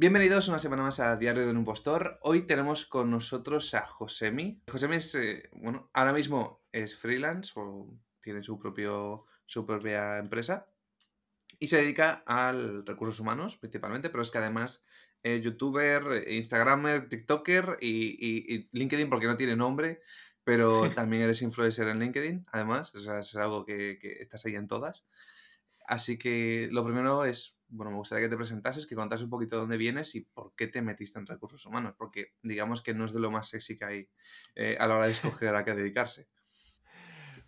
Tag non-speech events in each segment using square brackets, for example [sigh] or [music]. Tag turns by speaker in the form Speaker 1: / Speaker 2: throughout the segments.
Speaker 1: Bienvenidos una semana más a Diario de un Impostor. Hoy tenemos con nosotros a Josemi. Josemi es, eh, bueno, ahora mismo es freelance o tiene su, propio, su propia empresa y se dedica al recursos humanos principalmente, pero es que además es youtuber, instagramer, tiktoker y, y, LinkedIn porque no tiene nombre, pero [laughs] también eres influencer en LinkedIn, además, o sea, es algo que, que estás ahí en todas. Así que lo primero es bueno, me gustaría que te presentases, que contases un poquito de dónde vienes y por qué te metiste en recursos humanos, porque digamos que no es de lo más sexy que hay eh, a la hora de escoger a qué dedicarse. [laughs]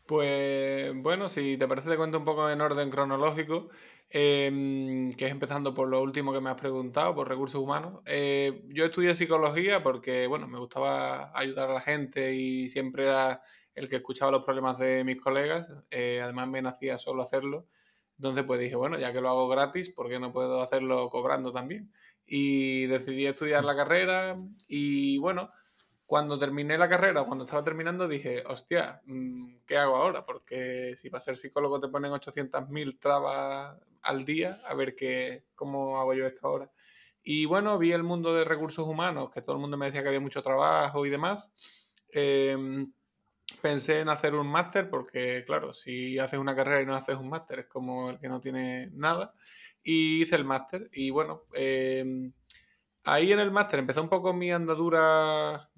Speaker 2: Pues bueno, si te parece te cuento un poco en orden cronológico, em, que es empezando por lo último que me has preguntado, por recursos humanos. Eh, yo estudié psicología porque, bueno, me gustaba ayudar a la gente y siempre era el que escuchaba los problemas de mis colegas. Eh, además me nacía solo hacerlo. Entonces pues dije, bueno, ya que lo hago gratis, ¿por qué no puedo hacerlo cobrando también? Y decidí estudiar la carrera y bueno, cuando terminé la carrera, cuando estaba terminando, dije, hostia, mm, ¿qué hago ahora? Porque si para ser psicólogo te ponen 800.000 trabas al día, a ver qué, cómo hago yo esto ahora. Y bueno, vi el mundo de recursos humanos, que todo el mundo me decía que había mucho trabajo y demás. Eh, pensé en hacer un máster porque, claro, si haces una carrera y no haces un máster es como el que no tiene nada. Y hice el máster y bueno, em, ahí en el máster empezó un poco mi andadura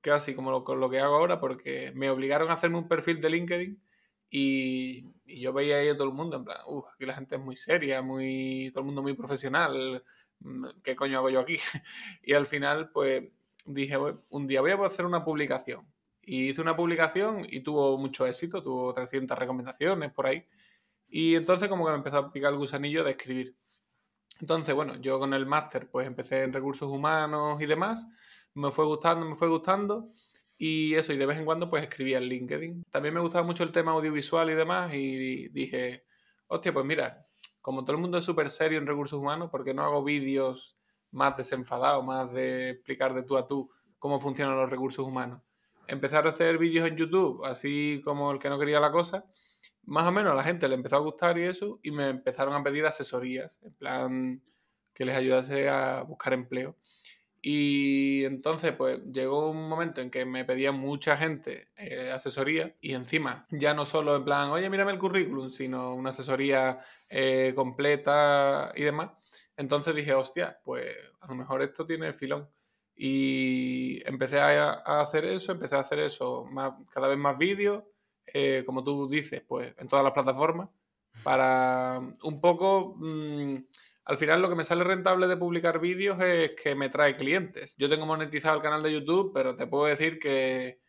Speaker 2: casi como lo, lo que hago ahora porque me obligaron a hacerme un perfil de LinkedIn y, yo veía ahí a todo el mundo en plan, uff, aquí la gente es muy seria, muy, todo el mundo muy profesional, mm, ¿qué coño hago yo aquí? [laughs] y al final pues dije, un día voy a hacer una publicación y hice una publicación y tuvo mucho éxito, tuvo 300 recomendaciones por ahí. Y entonces como que me empezó a picar el gusanillo de escribir. Entonces, bueno, yo con el máster pues empecé en recursos humanos y demás. Me fue gustando, me fue gustando. Y eso, y de vez en cuando pues escribía en LinkedIn. También me gustaba mucho el tema audiovisual y demás. Y dije, hostia, pues mira, como todo el mundo es súper serio en recursos humanos, ¿por qué no hago vídeos más desenfadados, más de explicar de tú a tú cómo funcionan los recursos humanos? Empezar a hacer vídeos en YouTube, así como el que no quería la cosa, más o menos a la gente le empezó a gustar y eso, y me empezaron a pedir asesorías, en plan que les ayudase a buscar empleo. Y entonces, pues llegó un momento en que me pedía mucha gente eh, asesoría y encima ya no solo en plan, oye, mírame el currículum, sino una asesoría eh, completa y demás. Entonces dije, hostia, pues a lo mejor esto tiene filón. Y empecé a, hacer eso, empecé a hacer eso, más, cada vez más vídeos, eh, como tú dices, pues en todas las plataformas, para un poco... Mm, al final lo que me sale rentable de publicar vídeos es que me trae clientes. Yo tengo monetizado el canal de YouTube, pero te puedo decir que,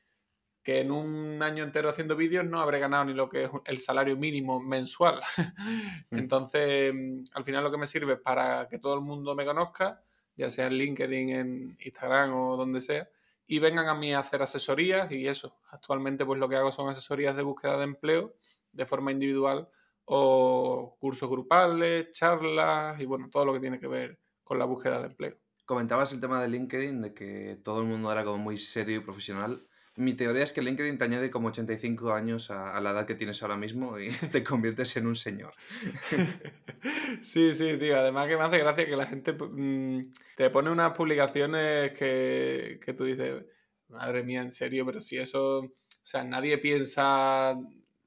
Speaker 2: que en un año entero haciendo vídeos no habré ganado ni lo que es el salario mínimo mensual. [laughs] Mm. Entonces, mm, al final lo que me sirve es para que todo el mundo me conozca ya sea en LinkedIn, en Instagram o donde sea, y vengan a mí a hacer asesorías y eso. Actualmente pues lo que hago son asesorías de búsqueda de empleo de forma individual o cursos grupales, charlas y bueno, todo lo que tiene que ver con la búsqueda de empleo.
Speaker 1: Comentabas el tema de LinkedIn, de que todo el mundo era como muy serio y profesional. Mi teoría es que LinkedIn te añade como 85 años a, la edad que tienes ahora mismo y [laughs] te conviertes en un señor. [laughs]
Speaker 2: sí, sí, tío. Además que me hace gracia que la gente mm, te pone unas publicaciones que, que tú dices, madre mía, en serio, pero si eso, o sea, nadie piensa,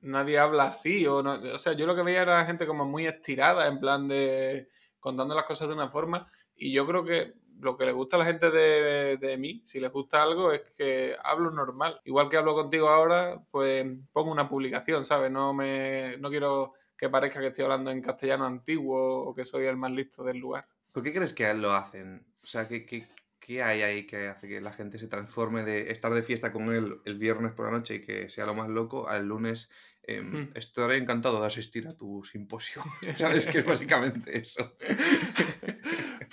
Speaker 2: nadie habla así, o, o sea, yo lo que veía era gente como muy estirada, en plan de contando las cosas de una forma, y yo creo que lo que le gusta a la gente de, de, mí, si les gusta algo, es que hablo normal. Igual que hablo contigo ahora, pues pongo una publicación, ¿sabes? No, me, no quiero que parezca que estoy hablando en castellano antiguo o que soy el más listo del lugar.
Speaker 1: ¿Por qué crees que lo hacen? O sea, ¿qué, qué, qué hay ahí que hace que la gente se transforme de estar de fiesta con él el viernes por la noche y que sea lo más loco al lunes eh, estaré encantado de asistir a tu simposio? [laughs] ¿Sabes? que es básicamente eso. [laughs]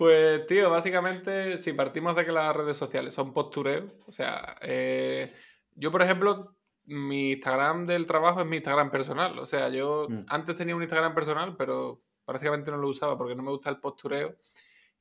Speaker 2: Pues, tío, básicamente, si partimos de que las redes sociales son postureo, o sea, eh, yo, por ejemplo, mi Instagram del trabajo es mi Instagram personal. O sea, yo mm. antes tenía un Instagram personal, pero prácticamente no lo usaba porque no me gusta el postureo.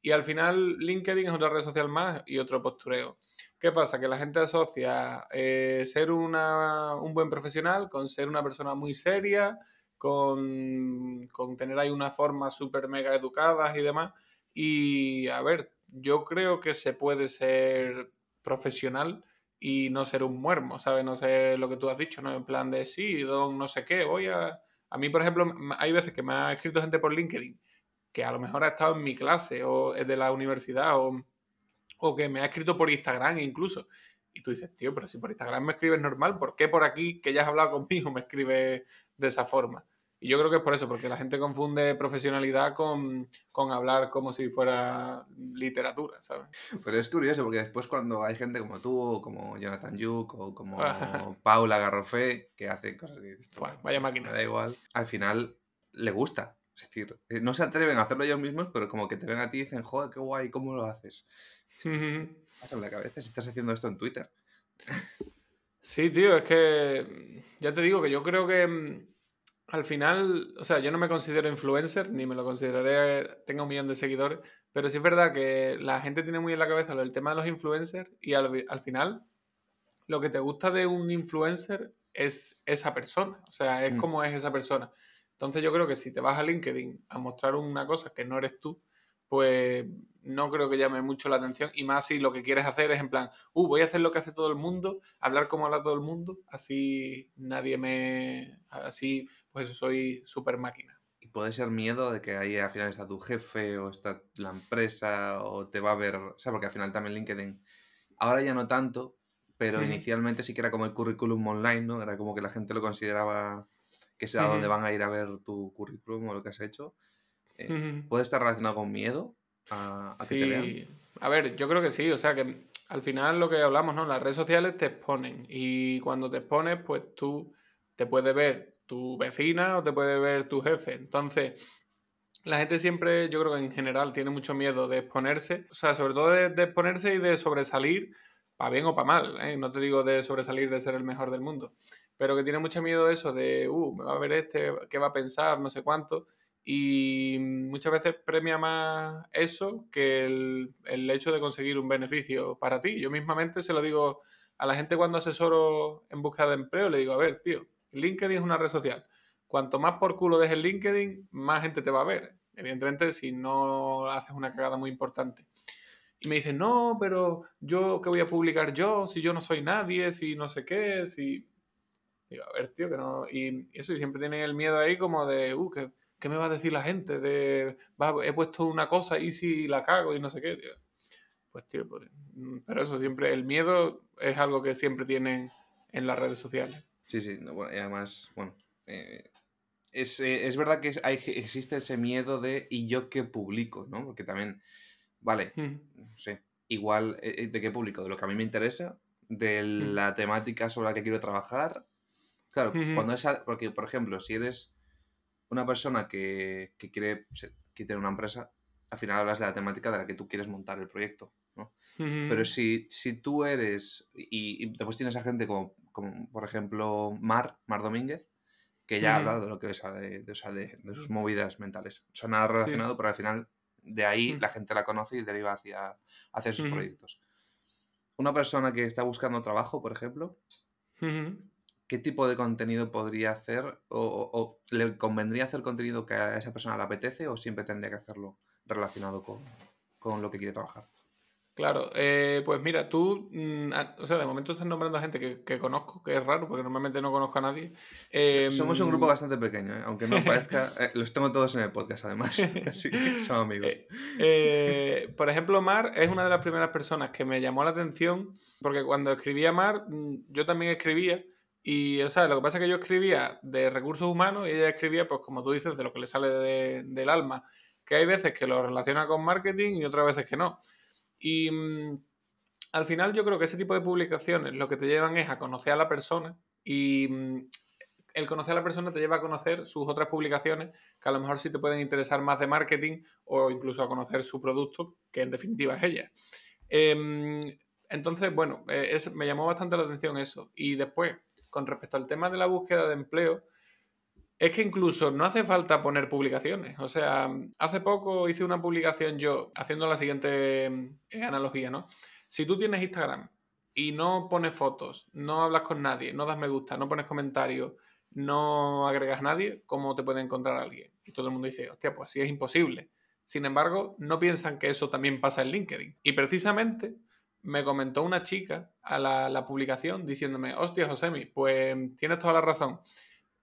Speaker 2: Y al final, LinkedIn es otra red social más y otro postureo. ¿Qué pasa? Que la gente asocia eh, ser una, un buen profesional con ser una persona muy seria, con, con tener ahí una forma súper mega educadas y demás. Y a ver, yo creo que se puede ser profesional y no ser un muermo, ¿sabes? No ser lo que tú has dicho, ¿no? En plan de, sí, don no sé qué, voy a... A mí, por ejemplo, hay veces que me ha escrito gente por LinkedIn que a lo mejor ha estado en mi clase o es de la universidad o, o que me ha escrito por Instagram incluso. Y tú dices, tío, pero si por Instagram me escribes normal, ¿por qué por aquí, que ya has hablado conmigo, me escribes de esa forma? Y yo creo que es por eso, porque la gente confunde profesionalidad con, hablar como si fuera literatura, ¿sabes?
Speaker 1: Pero es curioso, porque después cuando hay gente como tú, como Jonathan Yuk, o como [laughs] Paula Garrofé, que hace cosas que
Speaker 2: vaya máquina.
Speaker 1: Me da igual. Al final le gusta. Es decir, eh, no se atreven a hacerlo ellos mismos, pero como que te ven a ti y dicen, joder, qué guay, ¿cómo lo haces? Pásame la cabeza si estás haciendo esto en Twitter.
Speaker 2: Sí, tío, es que ya te digo que yo creo que mm, al final, o sea, yo no me considero influencer, ni me lo consideraré, tenga un millón de seguidores, pero sí es verdad que la gente tiene muy en la cabeza el tema de los influencers y al, final lo que te gusta de un influencer es esa persona, o sea, es mm. como es esa persona. Entonces yo creo que si te vas a LinkedIn a mostrar una cosa que no eres tú, pues no creo que llame mucho la atención y más si lo que quieres hacer es en plan, uh, voy a hacer lo que hace todo el mundo, hablar como habla todo el mundo, así nadie me, así pues soy súper máquina.
Speaker 1: Y puede ser miedo de que ahí al final está tu jefe o está la empresa o te va a ver, o sea, porque al final también LinkedIn, ahora ya no tanto, pero inicialmente sí que era como el currículum online, ¿no? Era como que la gente lo consideraba que sea donde van a ir a ver tu currículum o lo que has hecho. Eh, ¿Puede estar relacionado con miedo a, que te?
Speaker 2: A ver, yo creo que sí, o sea que al final lo que hablamos, ¿no? Las redes sociales te exponen y cuando te expones, pues tú te puedes ver tu vecina o te puede ver tu jefe. Entonces, la gente siempre, yo creo que en general tiene mucho miedo de exponerse, o sea, sobre todo de, exponerse y de sobresalir, para bien o para mal, ¿eh? no te digo de sobresalir de ser el mejor del mundo, pero que tiene mucho miedo de eso, de, uh, me va a ver este, qué va a pensar, no sé cuánto, y muchas veces premia más eso que el, hecho de conseguir un beneficio para ti. Yo mismamente se lo digo a la gente cuando asesoro en busca de empleo, le digo, a ver, tío, LinkedIn es una red social. Cuanto más por culo dejes el LinkedIn, más gente te va a ver. Evidentemente, si no haces una cagada muy importante. Y me dicen, no, pero yo, ¿qué voy a publicar yo? Si yo no soy nadie, si no sé qué, si... A ver, tío, que no... Y eso, y siempre tienen el miedo ahí como de, uh, que ¿qué me va a decir la gente? De, he puesto una cosa y si la cago y no sé qué, tío. Pues, tío, pues, mm, pero eso siempre, el miedo es algo que siempre tienen en las redes sociales.
Speaker 1: Sí, sí, y además, bueno, eh, es, eh, es, verdad que hay, existe ese miedo de ¿y yo qué publico? ¿no? Porque también, vale, no sé, igual eh, de qué publico, de lo que a mí me interesa, de la temática sobre la que quiero trabajar. Claro, cuando es, porque por ejemplo, si eres una persona que, quiere que tener una empresa, al final hablas de la temática de la que tú quieres montar el proyecto, ¿no? Pero si, si tú eres, y, después tienes a gente como, como, por ejemplo, Mar, Mar Domínguez, que ya ha hablado de lo que es de, de, sus movidas mentales. O sea, nada relacionado, pero al final de ahí la gente la conoce y deriva hacia hacer sus proyectos. Una persona que está buscando trabajo, por ejemplo, ¿qué tipo de contenido podría hacer o, le convendría hacer contenido que a esa persona le apetece o siempre tendría que hacerlo relacionado con, lo que quiere trabajar?
Speaker 2: Claro, eh, pues mira, tú, mm, o sea, de momento estás nombrando a gente que, conozco, que es raro, porque normalmente no conozco a nadie.
Speaker 1: Somos un grupo em, bastante pequeño, ¿eh? aunque no parezca, [laughs] eh, los tengo todos en el podcast además, [laughs] así que son amigos.
Speaker 2: por ejemplo, Mar es una de las primeras personas que me llamó la atención, porque cuando escribía Mar, mm, yo también escribía, y, o sea, lo que pasa es que yo escribía de recursos humanos y ella escribía, pues como tú dices, de lo que le sale del alma. Que hay veces que lo relaciona con marketing y otras veces que no. Y mm, al final yo creo que ese tipo de publicaciones lo que te llevan es a conocer a la persona y mm, el conocer a la persona te lleva a conocer sus otras publicaciones que a lo mejor sí te pueden interesar más de marketing o incluso a conocer su producto, que en definitiva es ella. Em, entonces, bueno, eh, me llamó bastante la atención eso. Y después, con respecto al tema de la búsqueda de empleo, es que incluso no hace falta poner publicaciones. O sea, hace poco hice una publicación yo haciendo la siguiente eh, analogía, ¿no? Si tú tienes Instagram y no pones fotos, no hablas con nadie, no das me gusta, no pones comentarios, no agregas nadie, ¿cómo te puede encontrar alguien? Y todo el mundo dice, hostia, pues sí es imposible. Sin embargo, no piensan que eso también pasa en LinkedIn. Y precisamente me comentó una chica a la, publicación diciéndome, hostia, Josemi, pues tienes toda la razón.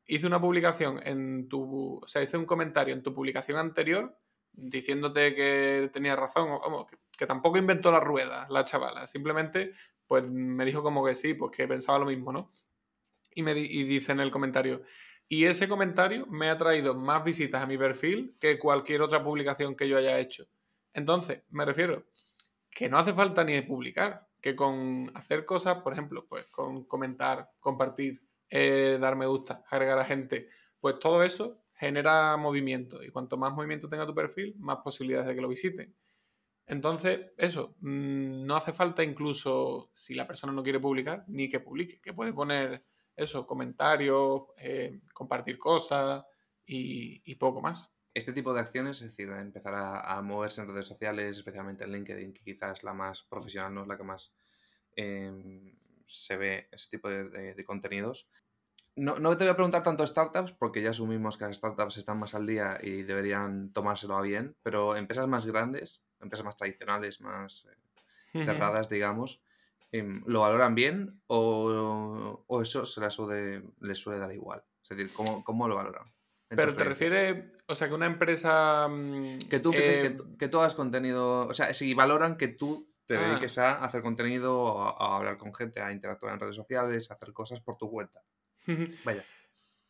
Speaker 2: Hice una publicación en tu, o sea, hice un comentario en tu publicación anterior diciéndote que tenía razón, vamos, que, tampoco inventó la rueda la chavala, simplemente pues me dijo como que sí, pues que pensaba lo mismo, ¿no? Y, me y dice en el comentario, y ese comentario me ha traído más visitas a mi perfil que cualquier otra publicación que yo haya hecho. Entonces, me refiero que no hace falta ni publicar, que con hacer cosas, por ejemplo, pues con comentar, compartir, eh, dar me gusta, agregar a gente, pues todo eso genera movimiento y cuanto más movimiento tenga tu perfil, más posibilidades de que lo visiten. Entonces, eso, mm, no hace falta incluso, si la persona no quiere publicar, ni que publique, que puede poner eso, comentarios, eh, compartir cosas y, poco más.
Speaker 1: Este tipo de acciones, es decir, empezar a, moverse en redes sociales, especialmente en LinkedIn, que quizás es la más profesional, no es la que más em, se ve ese tipo de contenidos, no, te voy a preguntar tanto startups, porque ya asumimos que las startups están más al día y deberían tomárselo a bien, pero empresas más grandes, empresas más tradicionales, más eh, cerradas, digamos, em, ¿lo valoran bien o, eso se les suele, les suele dar igual? Es decir, ¿cómo, lo valoran?
Speaker 2: Pero te refieres, o sea, que una empresa... Mm,
Speaker 1: que tú, que, que, tú hagas contenido, o sea, si valoran que tú te ah. dediques a hacer contenido, a, hablar con gente, a interactuar en redes sociales, a hacer cosas por tu cuenta. Vaya.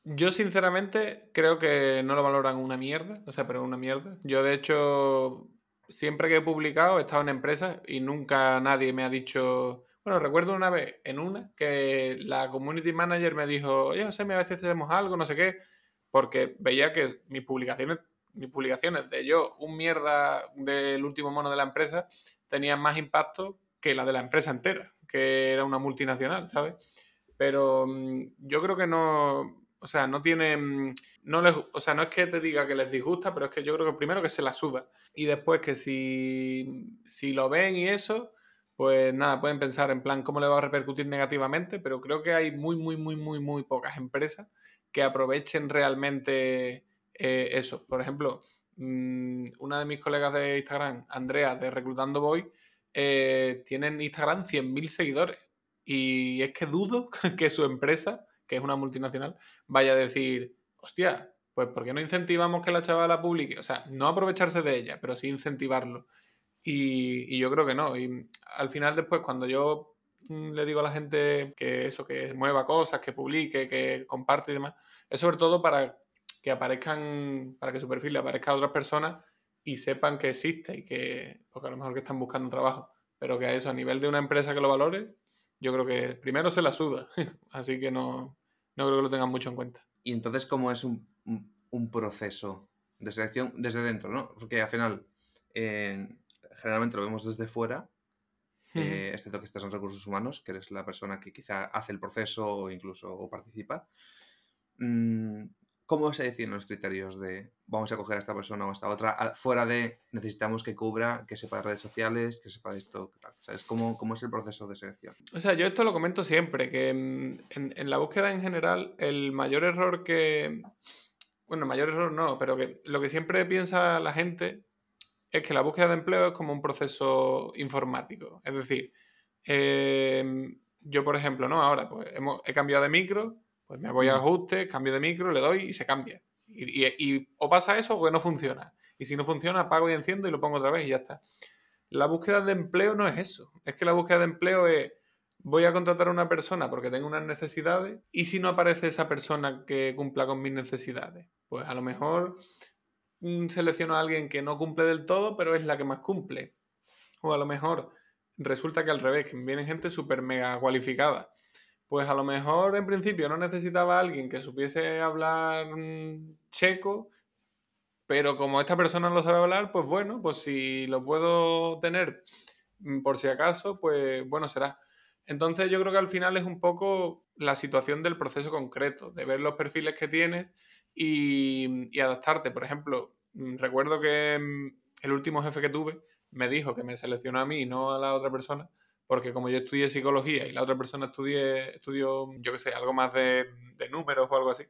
Speaker 2: Yo sinceramente creo que no lo valoran una mierda, o sea, pero una mierda. Yo de hecho, siempre que he publicado he estado en empresas y nunca nadie me ha dicho... Bueno, recuerdo una vez en una que la community manager me dijo, oye, José, a veces hacemos algo, no sé qué, porque veía que mis publicaciones, mis publicaciones de yo, un mierda del último mono de la empresa, tenían más impacto que la de la empresa entera, que era una multinacional, ¿sabes? Pero mm, yo creo que no, o sea, no tiene, mm, no les, o sea, no es que te diga que les disgusta, pero es que yo creo que primero que se la suda y después que si, si lo ven y eso, pues nada, pueden pensar en plan cómo le va a repercutir negativamente, pero creo que hay muy, muy, muy, muy, muy pocas empresas que aprovechen realmente eh, eso. Por ejemplo, mm, una de mis colegas de Instagram, Andrea, de Reclutando Boy, eh, tiene en Instagram 100.000 seguidores. Y es que dudo [laughs] que su empresa, que es una multinacional, vaya a decir, hostia, pues ¿por qué no incentivamos que la chavala publique? O sea, no aprovecharse de ella, pero sí incentivarlo. Y, yo creo que no. Y al final después, cuando yo mm, le digo a la gente que eso, que mueva cosas, que publique, que comparte y demás, es sobre todo para que aparezcan, para que su perfil le aparezca a otras personas y sepan que existe y que, porque a lo mejor que están buscando trabajo, pero que a eso, a nivel de una empresa que lo valore, yo creo que primero se la suda, [laughs] así que no, no creo que lo tengan mucho en cuenta.
Speaker 1: Y entonces, ¿cómo es un, proceso de selección desde dentro, no? Porque al final, generalmente lo vemos desde fuera, eh, excepto que estés en recursos humanos, que eres la persona que quizá hace el proceso o incluso o participa. Mm, ¿Cómo se deciden los criterios de vamos a coger a esta persona o a esta otra? Fuera de necesitamos que cubra, que sepa de redes sociales, que sepa de esto, tal. ¿Sabes cómo, cómo es el proceso de selección?
Speaker 2: O sea, yo esto lo comento siempre, que en, en, la búsqueda en general, el mayor error que. Bueno, mayor error no, pero que lo que siempre piensa la gente es que la búsqueda de empleo es como un proceso informático. Es decir, em, yo, por ejemplo, ¿no? Ahora, pues hemos, he cambiado de micro pues me voy a ajuste, cambio de micro, le doy y se cambia. Y, o pasa eso o que no funciona. Y si no funciona, apago y enciendo y lo pongo otra vez y ya está. La búsqueda de empleo no es eso. Es que la búsqueda de empleo es voy a contratar a una persona porque tengo unas necesidades y si no aparece esa persona que cumpla con mis necesidades, pues a lo mejor mm, selecciono a alguien que no cumple del todo, pero es la que más cumple. O a lo mejor resulta que al revés, que viene gente súper mega cualificada pues a lo mejor en principio no necesitaba a alguien que supiese hablar mm, checo, pero como esta persona no sabe hablar, pues bueno, pues si lo puedo tener mm, por si acaso, pues bueno será. Entonces yo creo que al final es un poco la situación del proceso concreto, de ver los perfiles que tienes y, y adaptarte. Por ejemplo, mm, recuerdo que el último jefe que tuve me dijo que me seleccionó a mí y no a la otra persona porque como yo estudié psicología y la otra persona estudié, estudió, yo qué sé, algo más de, números o algo así,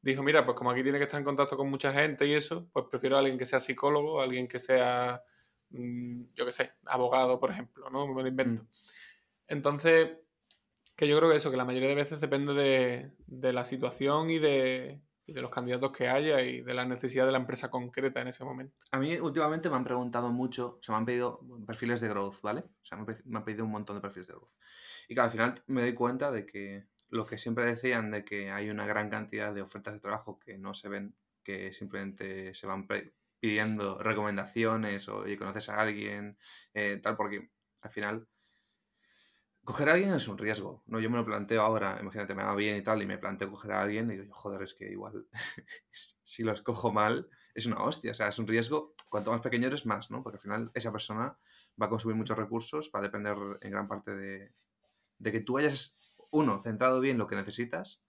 Speaker 2: dijo, mira, pues como aquí tiene que estar en contacto con mucha gente y eso, pues prefiero a alguien que sea psicólogo, alguien que sea, mm, yo qué sé, abogado, por ejemplo, ¿no? Me lo invento.
Speaker 1: Mm.
Speaker 2: Entonces, que yo creo que eso, que la mayoría de veces depende de, de la situación y de, y de los candidatos que haya y de la necesidad de la empresa concreta en ese momento.
Speaker 1: A mí últimamente me han preguntado mucho, o sea, me han pedido perfiles de growth, ¿vale? O sea, me han pedido un montón de perfiles de growth. Y claro, al final me doy cuenta de que lo que siempre decían de que hay una gran cantidad de ofertas de trabajo que no se ven, que simplemente se van pidiendo recomendaciones o y conoces a alguien, eh, tal, porque al final coger a alguien es un riesgo, ¿no? Yo me lo planteo ahora, imagínate, me va bien y tal, y me planteo coger a alguien y digo, joder, es que igual [laughs] si lo escojo mal es una hostia, o sea, es un riesgo, cuanto más pequeño eres más, ¿no? Porque al final esa persona va a consumir muchos recursos, va a depender en gran parte de, de que tú hayas, uno, centrado bien lo que necesitas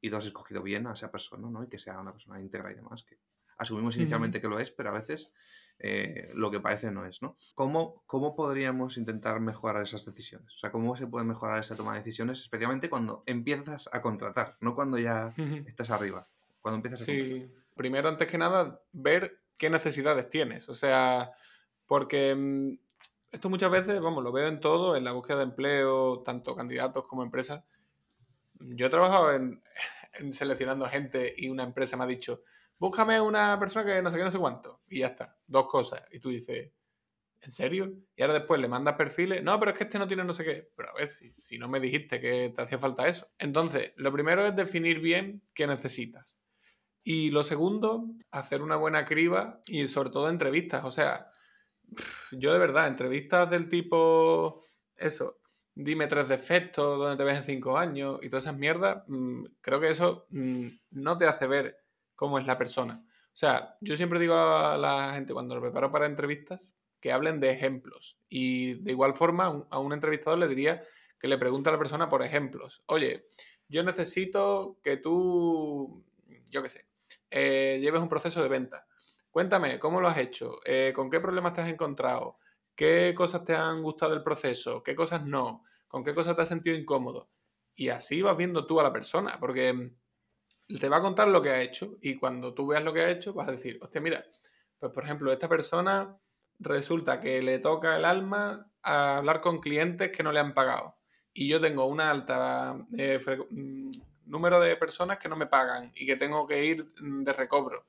Speaker 1: y dos, escogido bien a esa persona, ¿no? Y que sea una persona íntegra y demás, que asumimos inicialmente que lo es, pero a veces eh, lo que parece no es, ¿no? ¿Cómo, ¿Cómo podríamos intentar mejorar esas decisiones? O sea, ¿cómo se puede mejorar esa toma de decisiones, especialmente cuando empiezas a contratar, no cuando ya estás arriba, cuando empiezas a contratar?
Speaker 2: Sí, primero, antes que nada, ver qué necesidades tienes. O sea, porque mm, esto muchas veces, vamos, lo veo en todo, en la búsqueda de empleo, tanto candidatos como empresas. Yo he trabajado en, [laughs] en seleccionando gente y una empresa me ha dicho, búscame una persona que no sé qué, no sé cuánto. Y ya está, dos cosas. Y tú dices, ¿en serio? Y ahora después le mandas perfiles, no, pero es que este no tiene no sé qué. Pero a ver, si, si no me dijiste que te hacía falta eso. Entonces, lo primero es definir bien qué necesitas. Y lo segundo, hacer una buena criba y sobre todo entrevistas. O sea, yo de verdad, entrevistas del tipo, eso, dime tres defectos, dónde te ves en cinco años y todas esas mierdas, mmm, creo que eso mmm, no te hace ver cómo es la persona. O sea, yo siempre digo a la gente cuando lo preparo para entrevistas que hablen de ejemplos. Y de igual forma, a un entrevistador le diría que le pregunte a la persona por ejemplos. Oye, yo necesito que tú, yo qué sé, eh, lleves un proceso de venta. Cuéntame, ¿cómo lo has hecho? Eh, ¿Con qué problemas te has encontrado? ¿Qué cosas te han gustado del proceso? ¿Qué cosas no? ¿Con qué cosas te has sentido incómodo? Y así vas viendo tú a la persona, porque te va a contar lo que ha hecho y cuando tú veas lo que ha hecho vas a decir, hostia, mira, pues por ejemplo, esta persona resulta que le toca el alma a hablar con clientes que no le han pagado y yo tengo una alta eh, número de personas que no me pagan y que tengo que ir de recobro.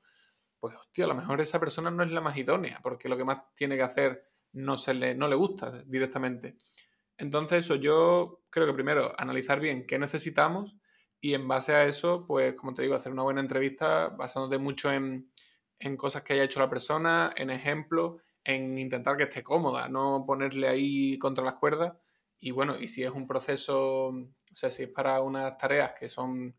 Speaker 2: Pues hostia, a lo mejor esa persona no es la más idónea porque lo que más tiene que hacer no, se le, no le gusta directamente. Entonces eso yo creo que primero analizar bien qué necesitamos y en base a eso, pues como te digo, hacer una buena entrevista basándote mucho en, en cosas que haya hecho la persona, en ejemplos, en intentar que esté cómoda, no ponerle ahí contra las cuerdas. Y bueno, y si es un proceso, o sea, si es para unas tareas que son,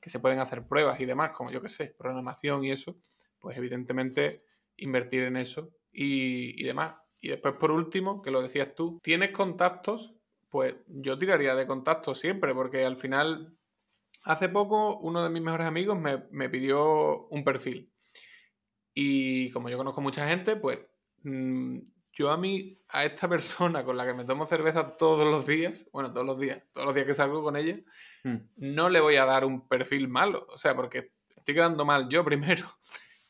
Speaker 2: que se pueden hacer pruebas y demás, como yo que sé, programación y eso, pues evidentemente invertir en eso y, y demás. Y después, por último, que lo decías tú, ¿tienes contactos? Pues yo tiraría de contactos siempre, porque al final, hace poco, uno de mis mejores amigos me, me pidió un perfil. Y como yo conozco mucha gente, pues mmm, yo a mí, a esta [laughs] persona con la que me tomo cerveza todos los días, bueno, todos los días, todos los días que salgo con ella,
Speaker 1: Hmm.
Speaker 2: no le voy a dar un perfil malo. O sea, porque estoy quedando mal yo [laughs] primero.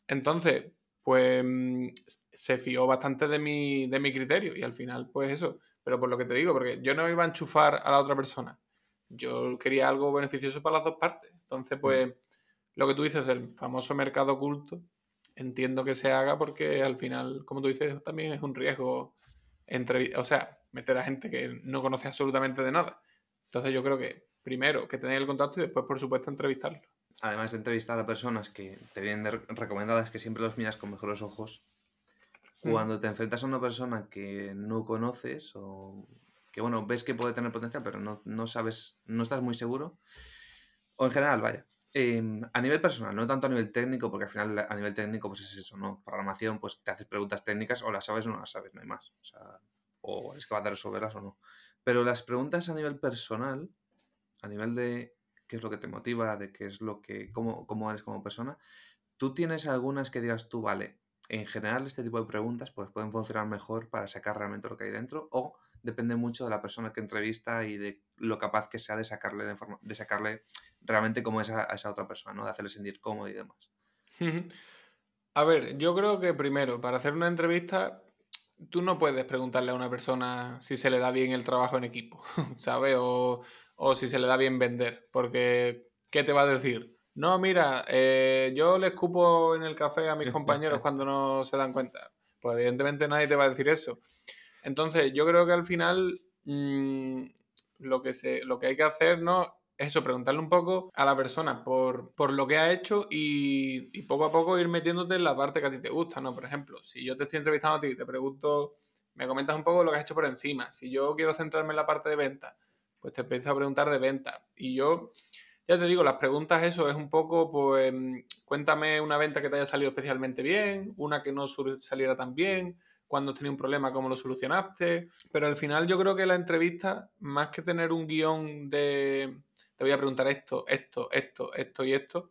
Speaker 2: Entonces, pues mm, se fió bastante de mi, de mi criterio y al final, pues eso. Pero por lo que te digo, porque yo no iba a enchufar a la otra persona. Yo quería algo beneficioso para las dos partes. Entonces, pues, lo que tú dices del famoso mercado oculto, entiendo que se haga porque al final, como tú dices, también es un riesgo entre, o sea, meter a gente que no conoce absolutamente de nada. Entonces yo creo que primero que tener el contacto y después, por supuesto, entrevistarlo.
Speaker 1: Además de entrevistar a personas que te vienen de recomendadas, que siempre los miras con mejores ojos, cuando te enfrentas a una persona que no conoces o que, bueno, ves que puede tener potencial, pero no, no sabes, no estás muy seguro, o en general, vaya, eh, a nivel personal, no tanto a nivel técnico, porque al final a nivel técnico pues es eso, ¿no? Programación, pues te haces preguntas técnicas o las sabes o no las sabes, no hay más. O sea, o es capaz de resolverlas o no. Pero las preguntas a nivel personal, a nivel de qué es lo que te motiva, de qué es lo que, cómo, cómo eres como persona, tú tienes algunas que digas tú, vale, en general este tipo de preguntas pues, pueden funcionar mejor para sacar realmente lo que hay dentro o depende mucho de la persona que entrevista y de lo capaz que sea de sacarle, de sacarle realmente cómo es a, esa otra persona, ¿no? de hacerle sentir cómodo y demás.
Speaker 2: A ver, yo creo que primero, para hacer una entrevista, tú no puedes preguntarle a una persona si se le da bien el trabajo en equipo, [laughs] ¿sabes? O, o si se le da bien vender, porque ¿qué te va a decir? No, mira, eh, yo le escupo en el café a mis [laughs] compañeros cuando no se dan cuenta. Pues evidentemente nadie te va a decir eso. Entonces, yo creo que al final mm, lo, que se, lo que hay que hacer ¿no? es eso, preguntarle un poco a la persona por, lo que ha hecho y, poco a poco ir metiéndote en la parte que a ti te gusta, ¿no? Por ejemplo, si yo te estoy entrevistando a ti y te pregunto, me comentas un poco lo que has hecho por encima. Si yo quiero centrarme en la parte de venta, pues te empiezo a preguntar de venta. Y yo, ya te digo, las preguntas, eso es un poco, pues, cuéntame una venta que te haya salido especialmente bien, una que no saliera tan bien, cuando has tenido un problema, cómo lo solucionaste. Pero al final yo creo que la entrevista, más que tener un guion de te voy a preguntar esto, esto, esto, esto y esto,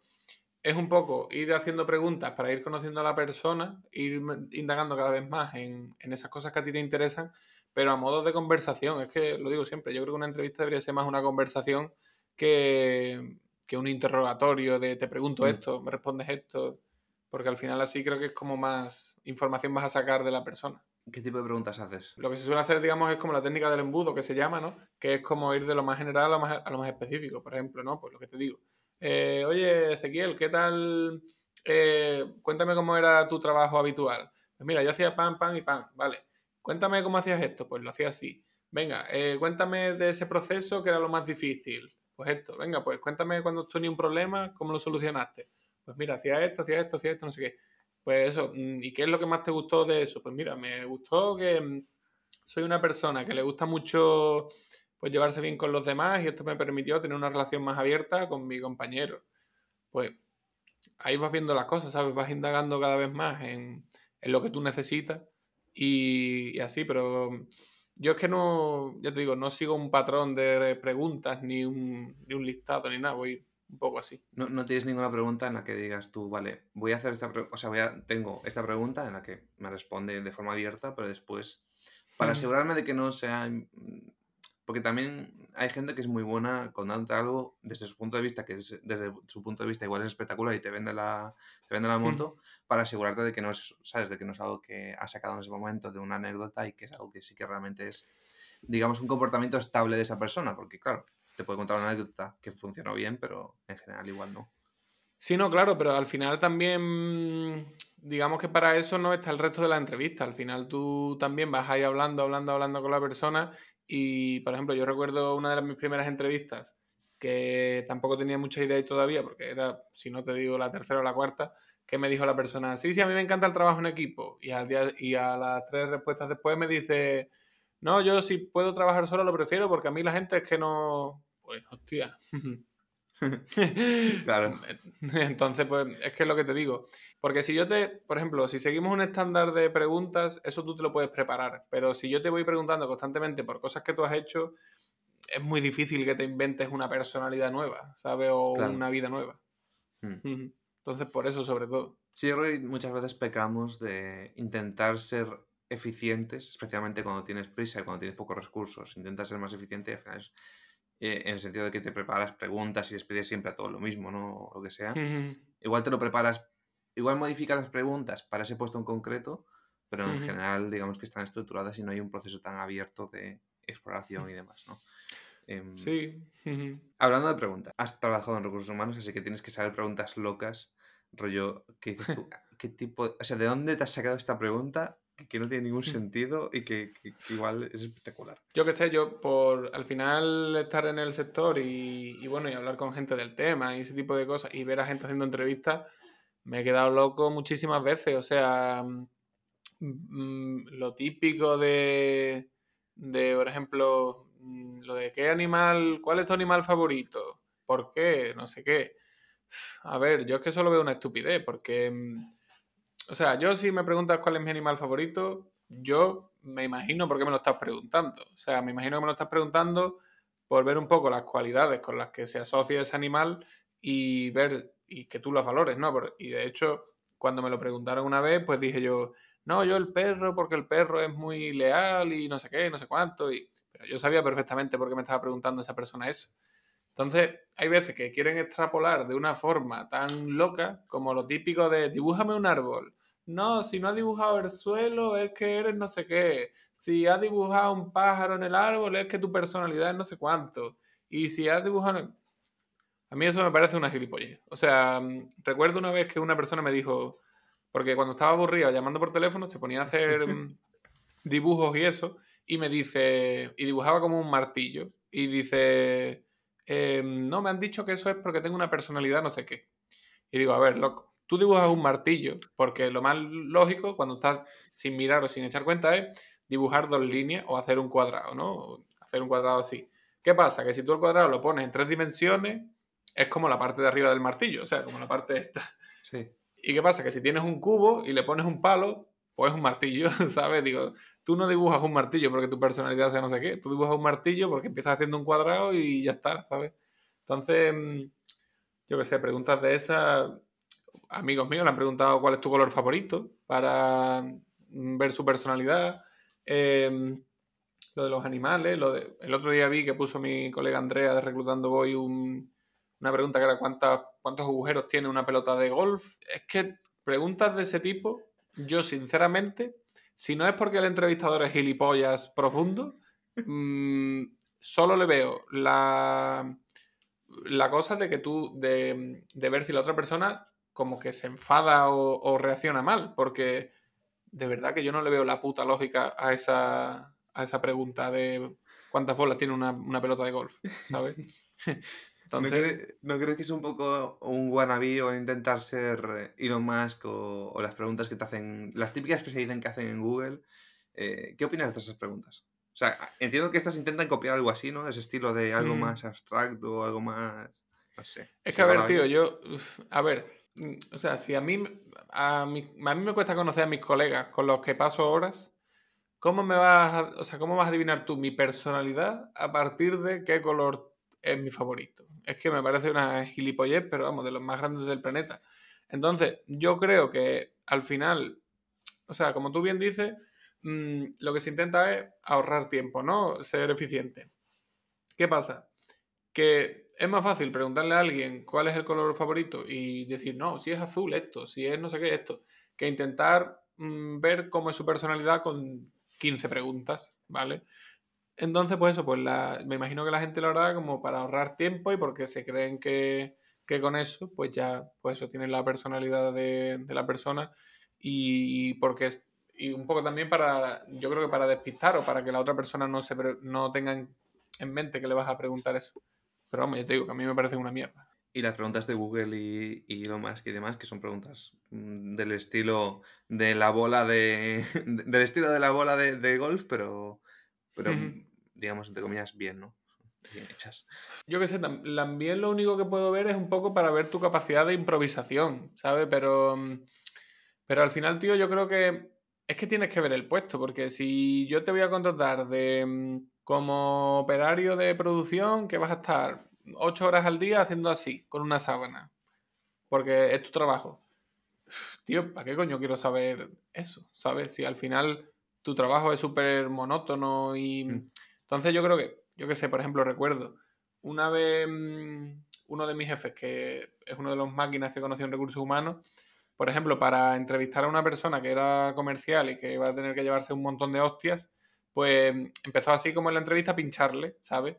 Speaker 2: es un poco ir haciendo preguntas para ir conociendo a la persona, ir indagando cada vez más en, esas cosas que a ti te interesan, pero a modo de conversación. Es que lo digo siempre, yo creo que una entrevista debería ser más una conversación que, un interrogatorio de te pregunto mm. esto, me respondes esto porque al final así creo que es como más información vas a sacar de la persona.
Speaker 1: ¿Qué tipo de preguntas haces?
Speaker 2: Lo que se suele hacer, digamos, es como la técnica del embudo, que se llama, ¿no? Que es como ir de lo más general a lo más, a lo más específico, por ejemplo, ¿no? Pues lo que te digo. Eh, oye, Ezequiel, ¿qué tal? Eh, cuéntame cómo era tu trabajo habitual. Pues mira, yo hacía pan, pan y pan, vale. Cuéntame cómo hacías esto, pues lo hacía así. Venga, eh, cuéntame de ese proceso que era lo más difícil. Pues esto, venga, pues cuéntame cuando tenías un problema, cómo lo solucionaste pues mira, hacía esto, hacía esto, hacía esto, no sé qué. Pues eso, mm, ¿y qué es lo que más te gustó de eso? Pues mira, me gustó que mm, soy una persona que le gusta mucho pues llevarse bien con los demás y esto me permitió tener una relación más abierta con mi compañero. Pues ahí vas viendo las cosas, ¿sabes? Vas indagando cada vez más en, lo que tú necesitas y, y, así, pero yo es que no, ya te digo, no sigo un patrón de preguntas ni un, ni un listado ni nada, voy un poco así.
Speaker 1: No, tienes ninguna pregunta en la que digas tú, vale, voy a hacer esta pregunta, o sea, voy a, tengo esta pregunta en la que me responde de forma abierta, pero después, para asegurarme de que no sea... Mm, porque también hay gente que es muy buena contándote algo desde su punto de vista, que es, desde su punto de vista igual es espectacular y te vende la, te vende la moto, para asegurarte de que no es, sabes, de que no es algo que ha sacado en ese momento de una anécdota y que es algo que sí que realmente es, digamos, un comportamiento estable de esa persona, porque claro, te puede contar una anécdota que funcionó bien, pero en general igual no.
Speaker 2: Sí, no, claro, pero al final también, digamos que para eso no está el resto de la entrevista. Al final tú también vas ahí hablando, hablando, hablando con la persona. Y, por ejemplo, yo recuerdo una de mis primeras entrevistas que tampoco tenía mucha idea todavía, porque era, si no te digo, la tercera o la cuarta, que me dijo la persona, sí, sí, a mí me encanta el trabajo en equipo. Y, al día, y a las tres respuestas después me dice, no, yo si puedo trabajar solo lo prefiero porque a mí la gente es que no, pues hostia. [laughs] claro. [laughs] Entonces, pues es que es lo que te digo. Porque si yo te, por ejemplo, si seguimos un estándar de preguntas, eso tú te lo puedes preparar. Pero si yo te voy preguntando constantemente por cosas que tú has hecho, es muy difícil que te inventes una personalidad nueva, ¿sabes? O una vida nueva. Mm. Entonces, por eso sobre todo.
Speaker 1: Sí, yo creo que muchas veces pecamos de intentar ser eficientes, especialmente cuando tienes prisa y cuando tienes pocos recursos. Intentas ser más eficiente y al final es eh, en el sentido de que te preparas preguntas y les pides siempre a todo lo mismo, ¿no? O lo que sea. [laughs] Igual te lo preparas, igual modificas las preguntas para ese puesto en concreto, pero en general, digamos que están estructuradas y no hay un proceso tan abierto de exploración y demás, ¿no? Em, sí. [laughs] Hablando de preguntas, has trabajado en recursos humanos, así que tienes que saber preguntas locas, rollo, ¿qué dices tú? [laughs] ¿Qué tipo, o sea, ¿de dónde te has sacado esta pregunta? Que no tiene ningún mm. sentido y que, igual es espectacular.
Speaker 2: Yo qué sé, yo por al final estar en el sector y, bueno, y hablar con gente del tema y ese tipo de cosas y ver a gente haciendo entrevistas, me he quedado loco muchísimas veces. O sea, mm, mm, lo típico de, de, por ejemplo, lo de qué animal, cuál es tu animal favorito, por qué, no sé qué. A ver, yo es que solo veo una estupidez, porque o sea, yo si me preguntas cuál es mi animal favorito, yo me imagino por qué me lo estás preguntando. O sea, me imagino que me lo estás preguntando por ver un poco las cualidades con las que se asocia ese animal y ver y que tú las valores, ¿no? Y de hecho, cuando me lo preguntaron una vez, pues dije yo, no, yo el perro, porque el perro es muy leal y no sé qué, no sé cuánto. Y... Yo sabía perfectamente por qué me estaba preguntando esa persona eso. Entonces, hay veces que quieren extrapolar de una forma tan loca como lo típico de dibújame un árbol. No, si no has dibujado el suelo es que eres no sé qué. Si has dibujado un pájaro en el árbol es que tu personalidad es no sé cuánto. Y si has dibujado... A mí eso me parece una gilipollez. O sea, mm, recuerdo una vez que una persona me dijo, porque cuando estaba aburrido llamando por teléfono se ponía a hacer mm, [laughs] dibujos y eso, y me dice, y dibujaba como un martillo, y dice, em, no, me han dicho que eso es porque tengo una personalidad no sé qué. Y digo, a ver, loco, tú dibujas un martillo, porque lo más lógico cuando estás sin mirar o sin echar cuenta es dibujar dos líneas o hacer un cuadrado, ¿no? Hacer un cuadrado así. ¿Qué pasa? Que si tú el cuadrado lo pones en tres dimensiones, es como la parte de arriba del martillo, o sea, como la parte esta. Sí. ¿Y qué pasa? Que si tienes un cubo y le pones un palo, pues es un martillo, [laughs] ¿sabes? Digo, tú no dibujas un martillo porque tu personalidad sea no sé qué, tú dibujas un martillo porque empiezas haciendo un cuadrado y ya está, ¿sabes? Entonces, mm, yo qué sé, preguntas de esas, amigos míos le han preguntado cuál es tu color favorito para mm, ver su personalidad. Em, lo de los animales, lo de, el otro día vi que puso mi colega Andrea de Reclutando Voy un, una pregunta que era ¿cuántos agujeros tiene una pelota de golf. Es que preguntas de ese tipo, yo sinceramente, si no es porque el entrevistador es gilipollas profundo, [laughs] mm, solo le veo la, la cosa de que tú, de, ver si la otra persona como que se enfada o, reacciona mal, porque de verdad que yo no le veo la puta lógica a esa, a esa pregunta de cuántas bolas tiene una, una pelota de golf, ¿sabes? [laughs]
Speaker 1: ¿No, crees, que es un poco un wannabe o intentar ser Elon Musk o, las preguntas que te hacen, las típicas que se dicen que hacen en Google? Eh, ¿Qué opinas de esas preguntas? O sea, entiendo que estas intentan copiar algo así, ¿no? Ese estilo de algo mm. más abstracto, algo más... No sé.
Speaker 2: Es que, a ver, tío, yo... A ver, mm, o sea, si a mí, a mí, a mí me cuesta conocer a mis colegas con los que paso horas, ¿cómo me vas a, o sea, cómo vas a adivinar tú mi personalidad a partir de qué color es mi favorito. Es que me parece una gilipollez, pero vamos, de los más grandes del planeta. Entonces, yo creo que al final, o sea, como tú bien dices, mm, lo que se intenta es ahorrar tiempo, ¿no? Ser eficiente. ¿Qué pasa? Que es más fácil preguntarle a alguien cuál es el color favorito y decir, no, si es azul esto, si es no sé qué esto, que intentar mm, ver cómo es su personalidad con 15 preguntas, ¿vale? Entonces, pues eso, pues la, me imagino que la gente lo hará como para ahorrar tiempo y porque se creen que, con eso, pues ya, pues eso, tienen la personalidad de, la persona y, porque es, y un poco también para, yo creo que para despistar o para que la otra persona no, se, no tenga en, mente que le vas a preguntar eso. Pero vamos, ya te digo que a mí me parece una mierda.
Speaker 1: Y las preguntas de Google y, y lo más que demás, que son preguntas mm, del estilo de la bola de. [laughs] del estilo de la bola de golf, pero pero digamos, entre comillas, bien, ¿no? Bien hechas.
Speaker 2: Yo qué sé, también lo único que puedo ver es un poco para ver tu capacidad de improvisación, ¿sabes? Pero, mm, pero al final, tío, yo creo que es que tienes que ver el puesto, porque si yo te voy a contratar de mm, como operario de producción, que vas a estar ocho horas al día haciendo así, con una sábana, porque es tu trabajo. Tío, ¿para qué coño quiero saber eso? ¿Sabes? Si al final tu trabajo es súper monótono y... Mm. Entonces yo creo que, yo qué sé, por ejemplo, recuerdo una vez mm, uno de mis jefes, que es uno de los máquinas que conocí en recursos humanos, por ejemplo, para entrevistar a una persona que era comercial y que iba a tener que llevarse un montón de hostias, pues empezó así como en la entrevista a pincharle, ¿sabes?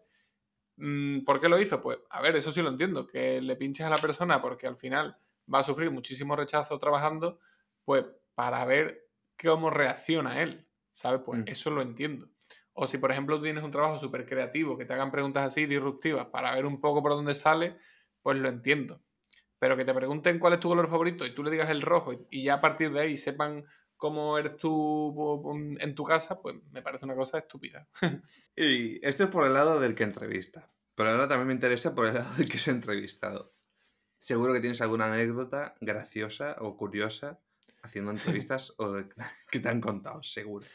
Speaker 2: Mm, ¿Por qué lo hizo? Pues, a ver, eso sí lo entiendo, que le pinches a la persona porque al final va a sufrir muchísimo rechazo trabajando, pues para ver cómo reacciona él, ¿sabes? Pues mm. eso lo entiendo. O si, por ejemplo, tienes un trabajo súper creativo, que te hagan preguntas así disruptivas para ver un poco por dónde sale, pues lo entiendo. Pero que te pregunten cuál es tu color favorito y tú le digas el rojo y ya a partir de ahí sepan cómo eres tú en tu casa, pues me parece una cosa estúpida. [laughs]
Speaker 1: y esto es por el lado del que entrevista. Pero ahora también me interesa por el lado del que se ha entrevistado. Seguro que tienes alguna anécdota graciosa o curiosa haciendo entrevistas o [laughs] que te han contado, seguro.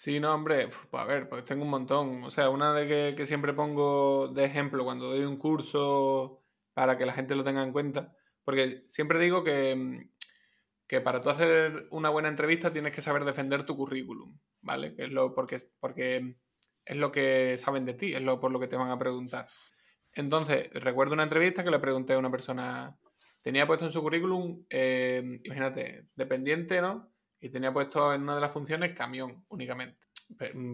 Speaker 2: Sí, no, hombre, pues a ver, pues tengo un montón. O sea, una de que, siempre pongo de ejemplo cuando doy un curso para que la gente lo tenga en cuenta, porque siempre digo que, que para tú hacer una buena entrevista tienes que saber defender tu currículum, ¿vale? Que es lo, porque, porque es lo que saben de ti, es lo por lo que te van a preguntar. Entonces, recuerdo una entrevista que le pregunté a una persona, tenía puesto en su currículum, eh, imagínate, dependiente, ¿no? Y tenía puesto en una de las funciones camión únicamente.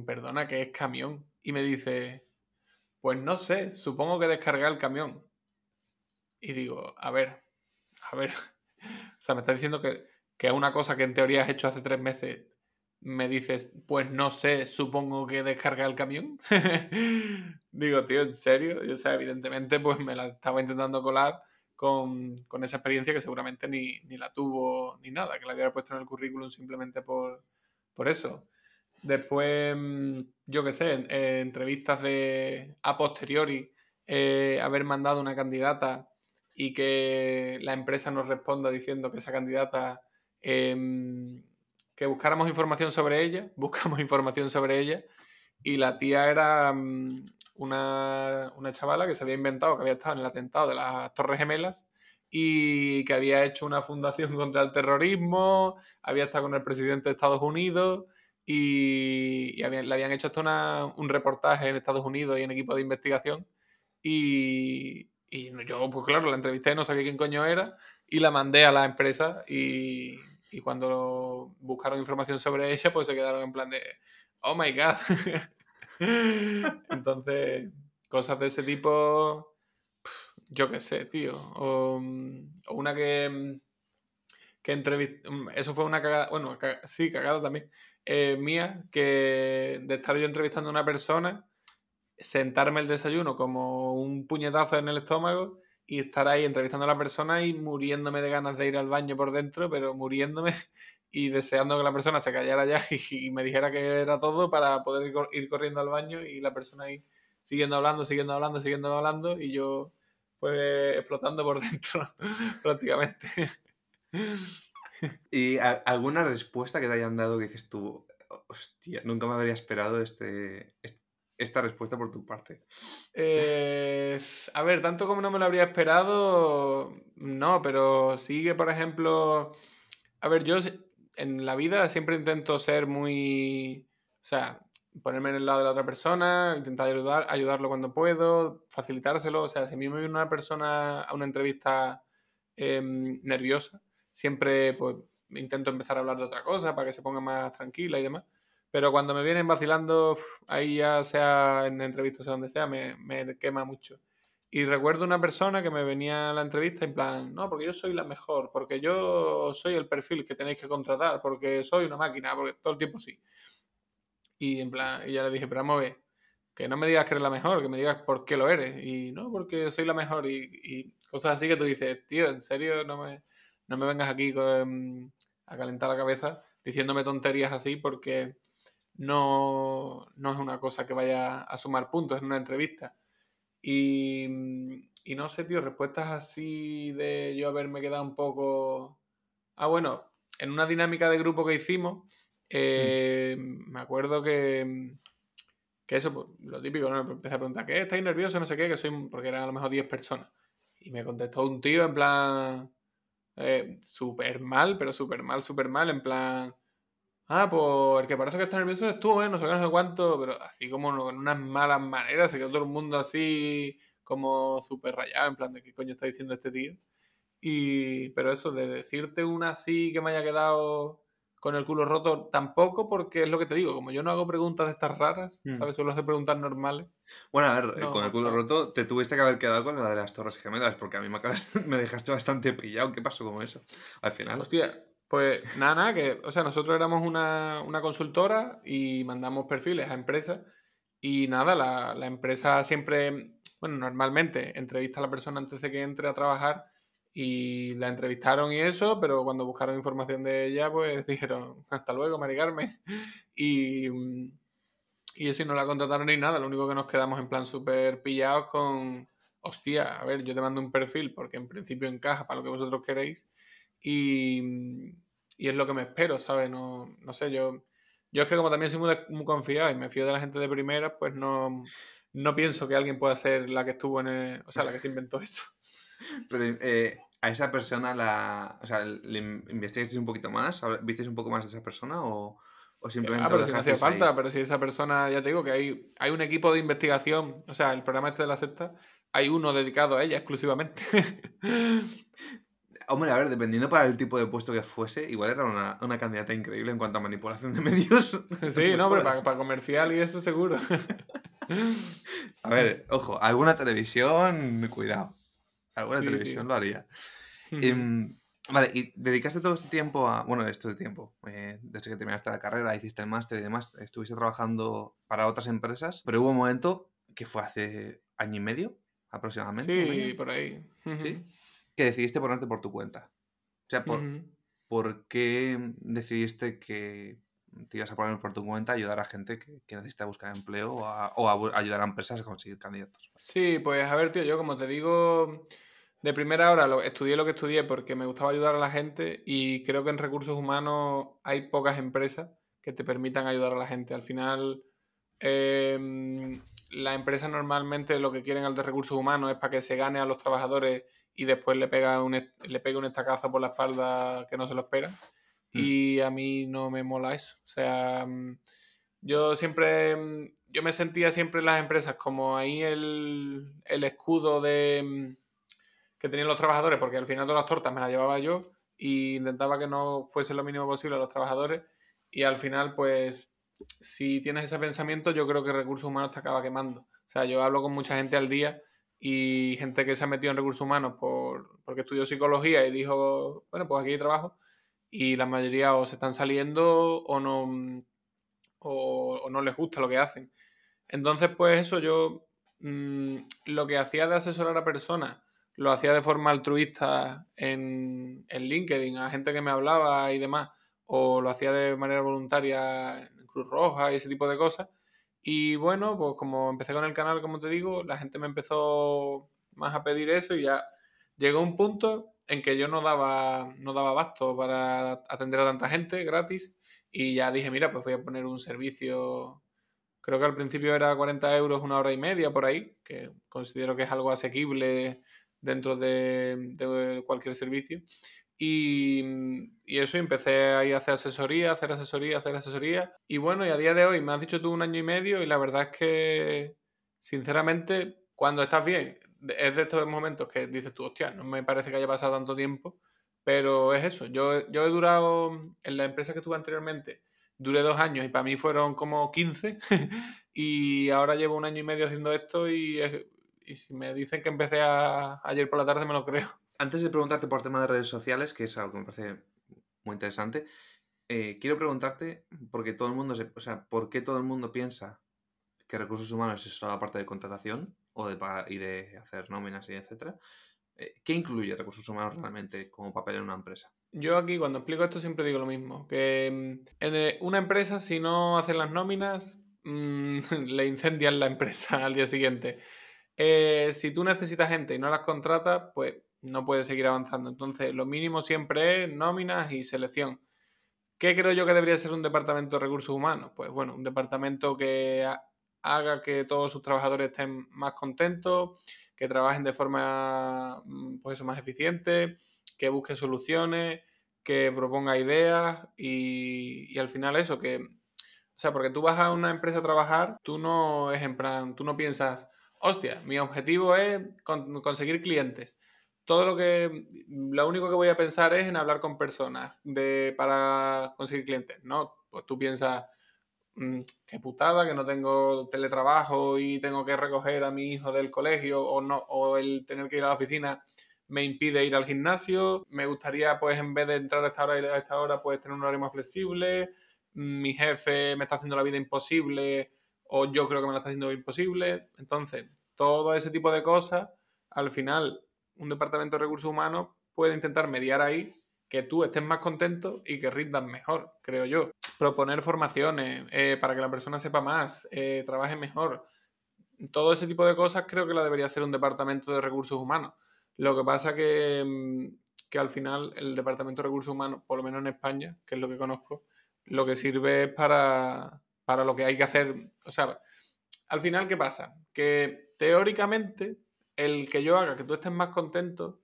Speaker 2: Perdona, ¿qué es camión? Y me dice, pues no sé, supongo que descargar el camión. Y digo, a ver, a ver, [laughs] o sea, me está diciendo que, que una cosa que en teoría has hecho hace tres meses, me dices, pues no sé, supongo que descarga el camión. [laughs] Digo, tío, ¿en serio? Y, o sea, evidentemente, pues me la estaba intentando colar con, con esa experiencia que seguramente ni, ni, la tuvo ni nada, que la había puesto en el currículum simplemente por, por eso. Después, mm, yo qué sé, entrevistas de a posteriori, eh, haber mandado una candidata y que la empresa nos responda diciendo que esa candidata, em, que buscáramos información sobre ella, [laughs] buscamos información sobre ella, y la tía era mm, una, una chavala que se había inventado, que había estado en el atentado de las Torres Gemelas y que había hecho una fundación [laughs] contra el terrorismo, había estado con el presidente de Estados Unidos y, le habían hecho hasta un reportaje en Estados Unidos y en equipo de investigación. Y, yo, pues claro, la entrevisté, no sabía quién coño era y la mandé a la empresa y, y cuando buscaron información sobre ella, pues se quedaron en plan de, oh my god. [laughs] [laughs] Entonces, cosas de ese tipo, yo qué sé, tío. O, o una que, que entrevisté, eso fue una cagada, bueno, sí, cagada también eh, mía que de estar yo entrevistando a una persona, sentarme el desayuno como un puñetazo en el estómago y estar ahí entrevistando a la persona y muriéndome de ganas de ir al baño por dentro, pero muriéndome y deseando que la persona se callara ya [laughs] y, me dijera que era todo para poder ir corriendo al baño y la persona ahí siguiendo hablando, siguiendo hablando, siguiendo hablando y yo pues explotando por [laughs] dentro prácticamente.
Speaker 1: ¿Y alguna respuesta que te hayan dado que dices tú, hostia, nunca me habría esperado este, esta respuesta por tu parte?
Speaker 2: Eh, a ver, tanto como no me lo habría esperado, no, pero sí que, por ejemplo, a ver, yo en la vida siempre intento ser muy, o sea, ponerme en el lado de la otra persona, intentar ayudar, ayudarlo cuando puedo, facilitárselo, o sea, si a mí me viene una persona a una entrevista em, nerviosa, siempre pues intento empezar a hablar de otra cosa para que se ponga más tranquila y demás. Pero cuando me vienen vacilando, ahí ya sea en entrevistas o donde sea, me, me, quema mucho. Y recuerdo una persona que me venía a la entrevista en plan, no, porque yo soy la mejor, porque yo soy el perfil que tenéis que contratar, porque soy una máquina, porque todo el tiempo sí. Y en plan, y ya le dije, pero vamos a que no me digas que eres la mejor, que me digas por qué lo eres. Y no, porque soy la mejor. Y, cosas así que tú dices, tío, en serio, no me no me vengas aquí a calentar la cabeza diciéndome tonterías así porque no, es una cosa que vaya a sumar puntos en una entrevista. Y, no sé, tío, respuestas así de yo haberme quedado un poco... Ah, bueno, en una dinámica de grupo que hicimos, eh, me acuerdo que, que eso, pues, lo típico, ¿no? Me empecé a preguntar, ¿qué? ¿Estáis nerviosos? No sé qué, que soy, porque eran a lo mejor 10 personas. Y me contestó un tío en plan, eh, súper mal, pero súper mal, súper mal, en plan, ah, pues el que parece que está nervioso eres tú, ¿eh? No sé qué, no sé cuánto, pero así como con unas malas maneras, se quedó todo el mundo así como súper rayado, en plan, ¿de qué coño está diciendo este tío? Y, pero eso, de decirte una así que me haya quedado con el culo roto tampoco, porque es lo que te digo, como yo no hago preguntas de estas raras, mm. ¿sabes? Solo hacer preguntas normales.
Speaker 1: Bueno, a ver, con el culo roto te tuviste que haber quedado con la de las Torres Gemelas, porque a mí me, [laughs] me dejaste bastante pillado. ¿Qué pasó con eso? Al final.
Speaker 2: Hostia, pues nada, nada, que, o sea, nosotros éramos una, una consultora y mandamos perfiles a empresas y nada, la, la empresa siempre, bueno, normalmente entrevista a la persona antes de que entre a trabajar y la entrevistaron y eso, pero cuando buscaron información de ella, pues [laughs] dijeron, hasta luego, Mari Carmen. [laughs] Y, y eso y no la contrataron ni nada, lo único que nos quedamos en plan súper pillados con, hostia, a ver, yo te mando un perfil porque en principio encaja para lo que vosotros queréis y, y es lo que me espero, ¿sabes? No, no sé, yo, yo es que como también soy muy, muy confiado y me fío de la gente de primera, pues no, no pienso que alguien pueda ser la que estuvo en el, o sea, la que se inventó esto. [laughs]
Speaker 1: Pero eh, a esa persona la. O sea, ¿le investigasteis un poquito más? ¿Visteis un poco más de esa persona o, o simplemente
Speaker 2: ah, pero
Speaker 1: lo
Speaker 2: si no hacía falta,
Speaker 1: ahí?
Speaker 2: pero si esa persona, ya te digo que hay, hay un equipo de investigación, o sea, el programa este de la secta, hay uno dedicado a ella exclusivamente. [laughs]
Speaker 1: Hombre, a ver, dependiendo para el tipo de puesto que fuese, igual era una, una candidata increíble en cuanto a manipulación de [laughs] medios. [laughs]
Speaker 2: sí, no, pero
Speaker 1: jodas.
Speaker 2: para, comercial y eso seguro. [laughs]
Speaker 1: A ver, ojo, alguna televisión, cuidado. Alguna
Speaker 2: Sí,
Speaker 1: televisión
Speaker 2: sí.
Speaker 1: lo haría. Em, vale, y dedicaste todo este tiempo a. Bueno, esto de tiempo. eh, desde que terminaste la carrera, hiciste el máster y demás, estuviste trabajando para otras empresas, pero hubo un momento que fue hace año y medio aproximadamente.
Speaker 2: Sí, por ahí.
Speaker 1: ¿sí? Que decidiste ponerte por tu cuenta. O sea, por. ¿por qué decidiste que te ibas a poner por tu cuenta a ayudar a gente que, que necesita buscar empleo o a, o a ayudar a empresas a conseguir candidatos?
Speaker 2: Sí, pues a ver, tío, yo como te digo, de primera hora lo, estudié lo que estudié porque me gustaba ayudar a la gente y creo que en recursos humanos hay pocas empresas que te permitan ayudar a la gente. Al final, em, las empresas normalmente lo que quieren al de recursos humanos es para que se gane a los trabajadores y después le pega un, le pegue un estacazo por la espalda que no se lo esperan.
Speaker 1: Mm.
Speaker 2: Y a mí no me mola eso. O sea, mm, yo siempre, mm, yo me sentía siempre en las empresas como ahí el, el escudo de que tenían los trabajadores, porque al final todas las tortas me las llevaba yo y intentaba que no fuese lo mínimo posible a los trabajadores. Y al final, pues, si tienes ese pensamiento, yo creo que recursos humanos te acaba quemando. O sea, yo hablo con mucha gente al día y gente que se ha metido en recursos humanos por, porque estudió psicología y dijo, bueno, pues aquí hay trabajo. Y la mayoría o se están saliendo o no, o, no les gusta lo que hacen. Entonces, pues eso, yo mm, lo que hacía de asesorar a personas, lo hacía de forma altruista en, en LinkedIn, a gente que me hablaba y demás, o lo hacía de manera voluntaria en Cruz Roja y ese tipo de cosas. Y bueno, pues como empecé con el canal, como te digo, la gente me empezó más a pedir eso y ya llegó un punto en que yo no daba, no daba abasto para atender a tanta gente gratis y ya dije, mira, pues voy a poner un servicio Creo que al principio era 40 euros una hora y media por ahí, que considero que es algo asequible dentro de, de cualquier servicio. Y, y eso, empecé ahí a hacer asesoría, hacer asesoría, hacer asesoría. Y bueno, y a día de hoy me has dicho tú un año y medio y la verdad es que, sinceramente, cuando estás bien, es de estos momentos que dices tú, hostia, no me parece que haya pasado tanto tiempo, pero es eso. Yo, yo he durado en la empresa que estuve anteriormente, duré dos años y para mí fueron como 15 [laughs] y ahora llevo un año y medio haciendo esto y, y si me dicen que empecé a- ayer por la tarde me lo creo.
Speaker 1: Antes de preguntarte por tema de redes sociales, que es algo que me parece muy interesante, eh, quiero preguntarte, porque todo el mundo, se- o sea, ¿por qué todo el mundo piensa que recursos humanos es solo la parte de contratación o de y de hacer nóminas y etcétera? Eh, ¿Qué incluye recursos humanos realmente como papel en una empresa?
Speaker 2: Yo aquí cuando explico esto siempre digo lo mismo, que mm, en eh, una empresa si no hacen las nóminas mm, [laughs] le incendian la empresa [laughs] al día siguiente. Si tú necesitas gente y no las contratas, pues no puedes seguir avanzando. Entonces lo mínimo siempre es nóminas y selección. ¿Qué creo yo que debería ser un departamento de recursos humanos? Pues bueno, un departamento que ha- haga que todos sus trabajadores estén más contentos, que trabajen de forma mm, pues más eficiente, que busque soluciones, que proponga ideas y, al final eso, que, o sea, porque tú vas a una empresa a trabajar, tú no es en plan, tú no piensas, hostia, mi objetivo es con- conseguir clientes. Todo lo que, lo único que voy a pensar es en hablar con personas de, para conseguir clientes. No, pues tú piensas, "Mm, qué putada, que no tengo teletrabajo y tengo que recoger a mi hijo del colegio o no, o el tener que ir a la oficina me impide ir al gimnasio. Me gustaría, pues, en vez de entrar a esta hora a esta hora, pues tener un horario más flexible. Mi jefe me está haciendo la vida imposible o yo creo que me la está haciendo imposible. Entonces, todo ese tipo de cosas, al final, un departamento de recursos humanos puede intentar mediar ahí que tú estés más contento y que rindas mejor, creo yo. Proponer formaciones eh, para que la persona sepa más, eh, trabaje mejor. Todo ese tipo de cosas creo que la debería hacer un departamento de recursos humanos. Lo que pasa que, mm, que al final el departamento de recursos humanos, por lo menos en España, que es lo que conozco, lo que sirve es para, para lo que hay que hacer. O sea, al final, ¿qué pasa? Que teóricamente el que yo haga que tú estés más contento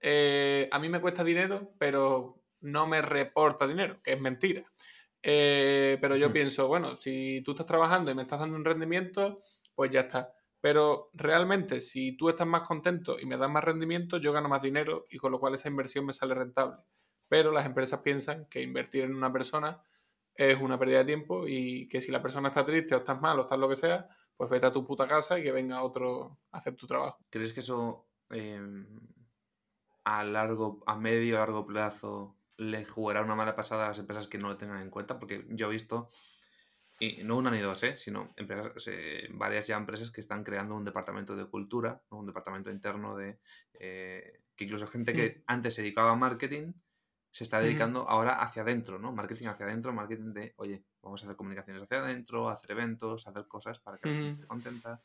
Speaker 2: eh, a mí me cuesta dinero, pero no me reporta dinero, que es mentira. Eh, pero yo pienso, bueno, si tú estás trabajando y me estás dando un rendimiento, pues ya está. Pero realmente, si tú estás más contento y me das más rendimiento, yo gano más dinero y con lo cual esa inversión me sale rentable. Pero las empresas piensan que invertir en una persona es una pérdida de tiempo y que si la persona está triste o estás mal o estás lo que sea, pues vete a tu puta casa y que venga otro a hacer tu trabajo.
Speaker 1: ¿Crees que eso em, a largo, a medio o largo plazo le jugará una mala pasada a las empresas que no lo tengan en cuenta? Porque yo he visto y no una ni dos, ¿eh? sino empresas, varias ya empresas que están creando un departamento de cultura, un departamento interno de eh, que incluso gente que antes se dedicaba a marketing se está dedicando ahora hacia adentro, ¿no? Marketing hacia adentro, marketing de, oye, vamos a hacer comunicaciones hacia adentro, hacer eventos, hacer cosas para que la gente esté contenta.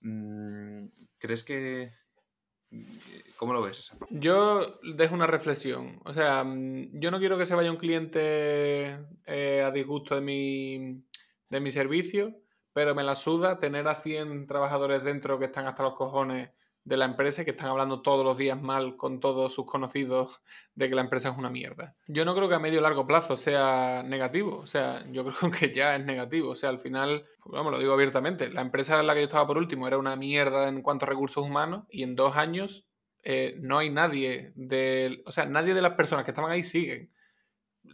Speaker 1: Mm, ¿Crees que... ¿Cómo lo ves esa
Speaker 2: Yo dejo una reflexión. O sea, mm, yo no quiero que se vaya un cliente eh, a disgusto de mi, de mi servicio, pero me la suda tener a 100 trabajadores dentro que están hasta los cojones de la empresa y que están hablando todos los días mal con todos sus conocidos de que la empresa es una mierda. Yo no creo que a medio o largo plazo sea negativo, o sea, yo [laughs] creo que ya es negativo, o sea, al final, vamos, lo digo abiertamente, la empresa en la que yo estaba por último era una mierda en cuanto a recursos humanos y en dos años eh, no hay nadie de, o sea, nadie de las personas que estaban ahí siguen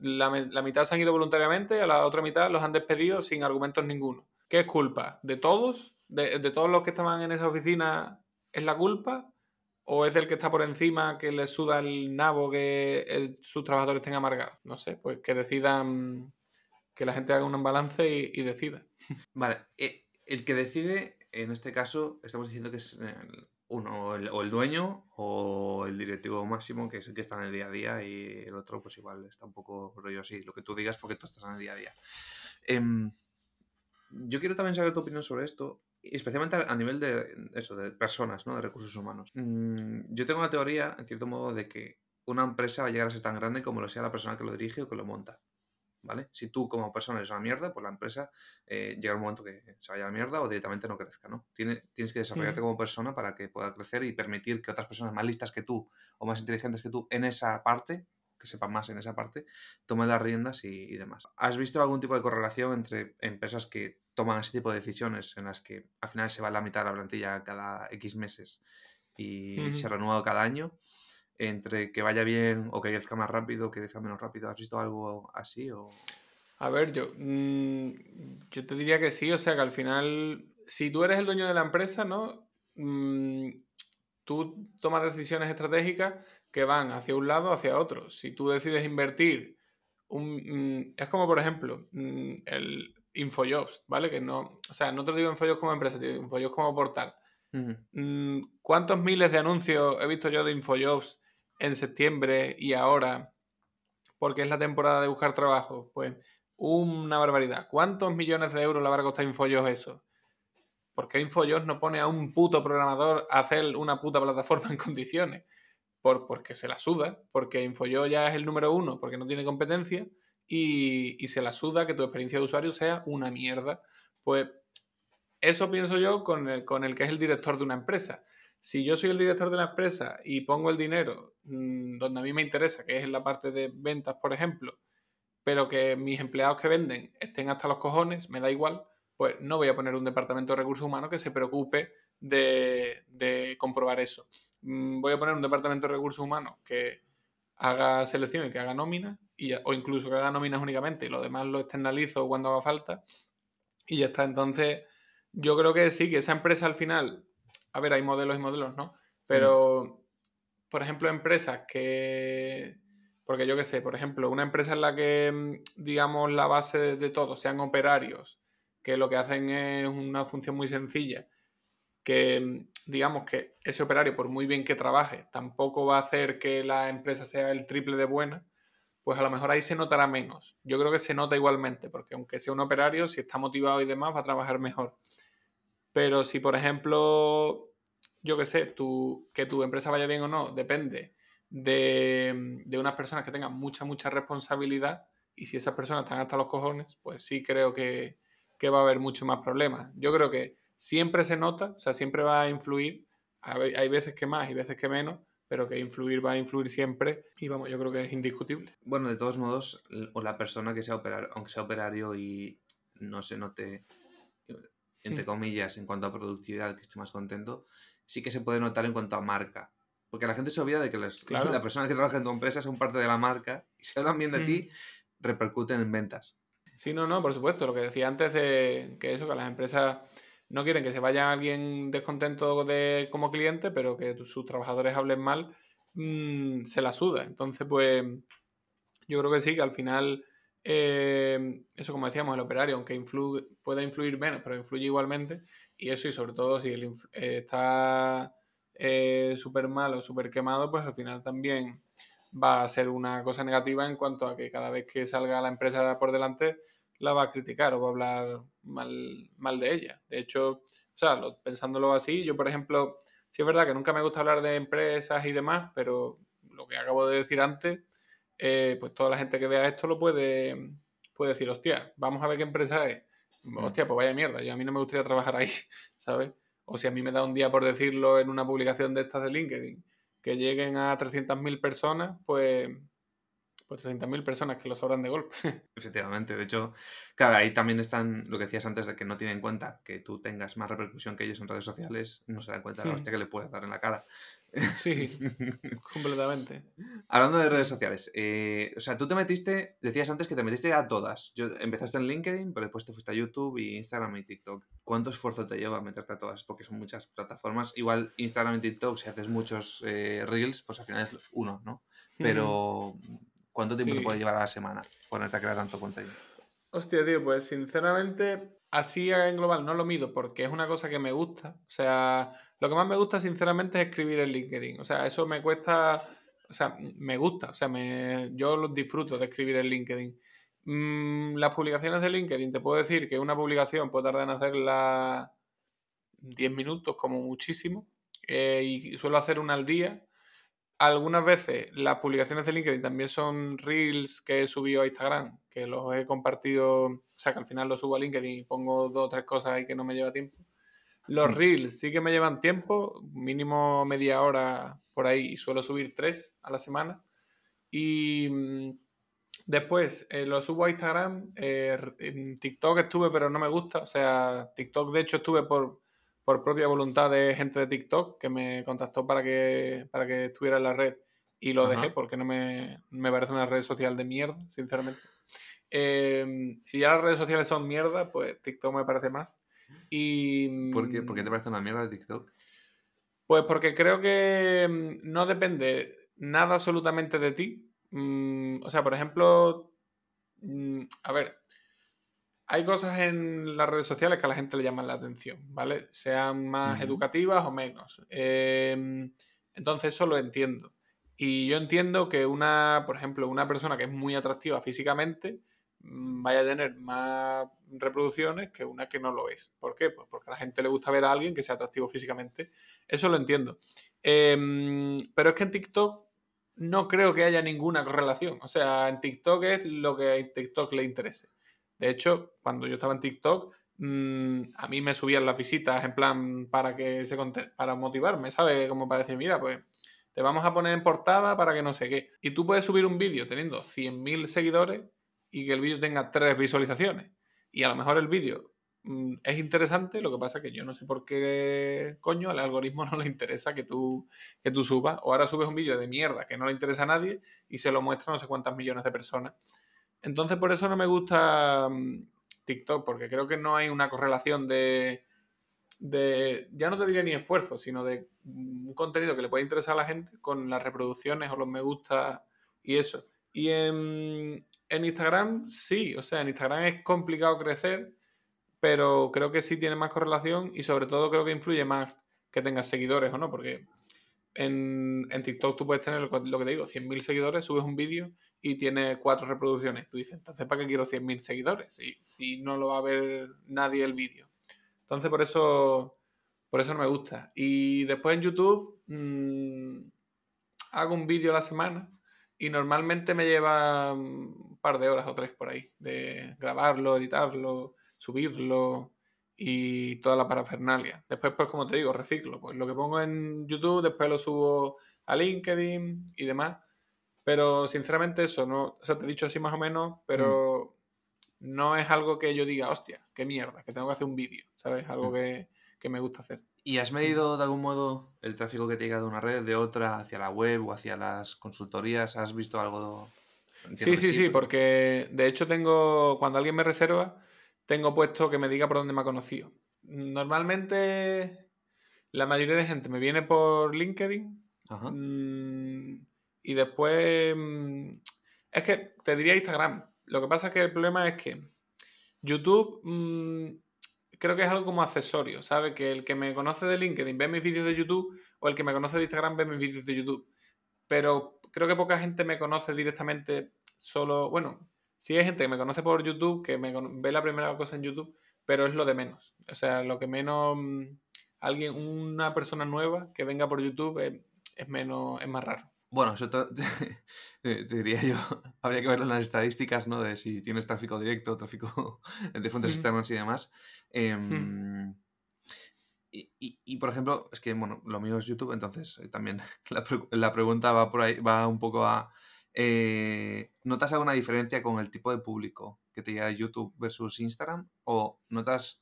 Speaker 2: la, mitad se han ido voluntariamente, a la otra mitad los han despedido sin argumentos ninguno. ¿Qué es culpa? ¿De todos? ¿De, todos los que estaban en esa oficina es la culpa? ¿O es del que está por encima que le suda el nabo que sus trabajadores estén amargados? No sé, pues que decidan, que la gente haga un balance y, decida. [laughs]
Speaker 1: Vale, eh, el que decide, en este caso, estamos diciendo que es uno, o el dueño o el directivo máximo, que es el que está en el día a día, y el otro, pues igual está un poco rollo así, lo que tú digas porque tú estás en el día a día. Em, yo quiero también saber tu opinión sobre esto, especialmente a nivel de eso, de personas, ¿no? De recursos humanos. Mm, yo tengo la teoría, en cierto modo, de que una empresa va a llegar a ser tan grande como lo sea la persona que lo dirige o que lo monta. ¿vale? Si tú como persona eres una mierda, pues la empresa eh, llega un momento que se vaya a la mierda o directamente no crezca, ¿no? tienes que desarrollarte como persona para que pueda crecer y permitir que otras personas más listas que tú o más inteligentes que tú en esa parte, que sepan más en esa parte, tomen las riendas y, demás. ¿Has visto algún tipo de correlación entre empresas que toman ese tipo de decisiones en las que al final se va la mitad de la plantilla cada X meses y se renueva cada año? entre que vaya bien o que crezca más rápido, que crezca menos rápido? ¿Has visto algo así? O...
Speaker 2: A ver, yo, mm, yo te diría que sí, o sea que al final, si tú eres el dueño de la empresa, ¿no? Mm, tú tomas decisiones estratégicas que van hacia un lado o hacia otro. Si tú decides invertir, un, mm, es como por ejemplo el Infojobs, ¿vale? Que no, o sea, no te lo digo Infojobs como empresa, te digo Infojobs como portal. ¿Cuántos miles de anuncios he visto yo de Infojobs en septiembre y ahora, porque es la temporada de buscar trabajo, pues una barbaridad. ¿Cuántos millones de euros le habrá costado Infojobs eso? Porque Infojobs no pone a un puto programador a hacer una puta plataforma en condiciones. Por, porque se la suda, porque Infojobs ya es el número uno, porque no tiene competencia, y, y se la suda que tu experiencia de usuario sea una mierda. Pues eso pienso yo con el, con el que es el director de una empresa si yo soy el director de la empresa y pongo el dinero mm, donde a mí me interesa, que es en la parte de ventas, por ejemplo, pero que mis empleados que venden estén hasta los cojones, me da igual, pues no voy a poner un departamento de recursos humanos que se preocupe de, comprobar eso. Mm, voy a poner un departamento de recursos humanos que haga selección y que haga nóminas, y o incluso que haga nóminas únicamente y lo demás lo externalizo cuando haga falta, y ya está. Entonces, yo creo que sí, que esa empresa al final a ver, hay modelos y modelos, ¿no? Pero, por ejemplo, empresas que, porque yo qué sé, por ejemplo, una empresa en la que, mm, digamos, la base de, todo sean operarios, que lo que hacen es una función muy sencilla, que mm, digamos que ese operario, por muy bien que trabaje, tampoco va a hacer que la empresa sea el triple de buena, pues a lo mejor ahí se notará menos. Yo creo que se nota igualmente, porque aunque sea un operario, si está motivado y demás, va a trabajar mejor. Pero si, por ejemplo, yo qué sé, tu, que tu empresa vaya bien o no, depende de, de, unas personas que tengan mucha, mucha responsabilidad. Y si esas personas están hasta los cojones, pues sí creo que, que va a haber mucho más problemas. Yo creo que siempre se nota, o sea, siempre va a influir. Hay veces que más y veces que menos, pero que influir va a influir siempre y vamos, yo creo que es indiscutible.
Speaker 1: Bueno, de todos modos, o la persona que sea operario, aunque sea operario y no se note, entre comillas, en cuanto a productividad, que esté más contento, sí que se puede notar en cuanto a marca. Porque la gente se olvida de que las, la persona que trabaja en tu empresa son parte de la marca y si hablan bien de ti, hmm. repercuten en ventas.
Speaker 2: Sí, no, no, por supuesto. Lo que decía antes de que eso, que las empresas no quieren que se vaya alguien descontento de, como cliente, pero que sus trabajadores hablen mal, mm, se la suda. Entonces, pues yo creo que sí, que al final, eh, eso como decíamos, el operario, aunque pueda influir menos, pero influye igualmente. Y eso, y sobre todo si el, eh, está eh, súper mal o súper quemado, pues al final también va a ser una cosa negativa en cuanto a que cada vez que salga la empresa por delante, la va a criticar o va a hablar mal, mal de ella. De hecho, o sea, pensándolo así, yo por ejemplo, sí es verdad que nunca me gusta hablar de empresas y demás, pero lo que acabo de decir antes, eh, pues toda la gente que vea esto lo puede, puede decir, hostia, vamos a ver qué empresa es. Mm. Hostia, pues vaya mierda, yo a mí no me gustaría trabajar ahí, [laughs] ¿sabes? O si a mí me da un día por decirlo en una publicación de estas de LinkedIn, que lleguen a 300.000 personas, pues pues 30.000 personas que lo sobran de golpe. [laughs]
Speaker 1: Efectivamente, de hecho, claro, ahí también están lo que decías antes de que no tienen en cuenta que tú tengas más repercusión que ellos en redes sociales, no se dan cuenta de la hmm. hostia que le puedes dar en la cara. [laughs]
Speaker 2: Sí, [laughs] completamente.
Speaker 1: Hablando de redes sociales, eh, o sea, tú te metiste, decías antes que te metiste a todas. Yo, empezaste en LinkedIn, pero después te fuiste a YouTube y Instagram y TikTok. ¿Cuánto esfuerzo te lleva meterte a todas? Porque son muchas plataformas. Igual Instagram y TikTok, si haces muchos eh, reels, pues al final es uno, ¿no? Pero... ¿Cuánto tiempo te puede llevar a la semana ponerte a crear tanto contenido?
Speaker 2: Hostia, tío, pues sinceramente, así en global no lo mido porque es una cosa que me gusta. O sea, lo que más me gusta, sinceramente, es escribir en LinkedIn. O sea, eso me cuesta. O sea, me gusta. O sea, me, yo lo disfruto de escribir en LinkedIn. Mm, las publicaciones de LinkedIn, te puedo decir que una publicación puede tardar en hacerla 10 minutos, como muchísimo. Eh, y suelo hacer una al día algunas veces las publicaciones de LinkedIn también son reels que he subido a Instagram, que los he compartido, o sea que al final los subo a LinkedIn y pongo dos o tres cosas ahí que no me lleva tiempo. Los mm. reels sí que me llevan tiempo, mínimo media hora por ahí, y suelo subir tres a la semana. Y mm, después eh, lo subo a Instagram, eh, en TikTok estuve pero no me gusta, o sea, TikTok de hecho estuve por por propia voluntad de gente de TikTok que me contactó para que, para que estuviera en la red y lo dejé porque no me, parece una red social de mierda, sinceramente. Em, si ya las redes sociales son mierda, pues TikTok me parece más. Y,
Speaker 1: ¿Por qué? ¿Por qué te parece una mierda de TikTok?
Speaker 2: Pues porque creo que mm, no depende nada absolutamente de ti. Mm, o sea, por ejemplo, mm, a ver, hay cosas en las redes sociales que a la gente le llaman la atención, ¿vale? Sean más educativas o menos. Em, entonces eso lo entiendo. Y yo entiendo que una, por ejemplo, una persona que es muy atractiva físicamente mm, vaya a tener más reproducciones que una que no lo es. ¿Por qué? Pues porque a la gente le gusta ver a alguien que sea atractivo físicamente. Eso lo entiendo. Em, pero es que en TikTok no creo que haya ninguna correlación. O sea, en TikTok es lo que a TikTok le interese. De hecho, cuando yo estaba en TikTok, mm, a mí me subían las visitas en plan para que se para motivarme, ¿sabes? Como para decir, mira, pues te vamos a poner en portada para que no sé qué. Y tú puedes subir un vídeo teniendo 100.000 seguidores y que el vídeo tenga tres visualizaciones. Y a lo mejor el vídeo mm, es interesante, lo que pasa es que yo no sé por qué coño al algoritmo [laughs] no le interesa que tú, que tú subas. O ahora subes un vídeo de mierda que no le interesa a nadie y se lo muestra no sé cuántas millones de personas. Entonces, por eso no me gusta mm, TikTok, porque creo que no hay una correlación de, de, ya no te diría ni esfuerzo, sino de un contenido que le puede interesar a la gente con las reproducciones o los me gusta y eso. Y en, en Instagram sí, o sea, en Instagram es complicado crecer, pero creo que sí tiene más correlación y sobre todo creo que influye más que tengas seguidores o no, porque en, TikTok tú puedes tener lo que te digo, 100.000 seguidores, subes un vídeo y tiene cuatro reproducciones. Tú dices, entonces, ¿para qué quiero 100.000 seguidores? Si, si no lo va a ver nadie el vídeo. Entonces, por eso, por eso no me gusta. Y después en YouTube mm, hago un vídeo a la semana y normalmente me lleva un par de horas o tres por ahí de grabarlo, editarlo, subirlo y toda la parafernalia. Después, pues como te digo, reciclo. Pues lo que pongo en YouTube, después lo subo a LinkedIn y demás. Pero sinceramente eso, no, o sea, te he dicho así más o menos, pero mm. no es algo que yo diga, hostia, qué mierda, que tengo que hacer un vídeo, ¿sabes? Algo mm. que, que, me gusta hacer.
Speaker 1: ¿Y has medido de algún modo el tráfico que te llega de una red, de otra, hacia la web o hacia las consultorías? ¿Has visto algo?
Speaker 2: sí, sí, sí, porque de hecho tengo, cuando alguien me reserva, tengo puesto que me diga por dónde me ha conocido. Normalmente la mayoría de gente me viene por LinkedIn mm, y después... Mm, es que te diría Instagram. Lo que pasa es que el problema es que YouTube mm, creo que es algo como accesorio, ¿sabes? Que el que me conoce de LinkedIn ve mis vídeos de YouTube o el que me conoce de Instagram ve mis vídeos de YouTube. Pero creo que poca gente me conoce directamente solo... Bueno, Sí hay gente que me conoce por YouTube, que me ve la primera cosa en YouTube, pero es lo de menos. O sea, lo que menos mm, alguien, una persona nueva que venga por YouTube es, menos, es más raro.
Speaker 1: Bueno, eso [laughs] te, diría yo, [laughs] habría que verlo en las estadísticas, ¿no? De si tienes tráfico directo, tráfico [laughs] de fuentes externas y demás. Em, y, por ejemplo, es que, bueno, lo mío es YouTube, entonces eh, también la, la pregunta va por ahí, va un poco a eh, ¿Notas alguna diferencia con el tipo de público que te llega YouTube versus Instagram? ¿O notas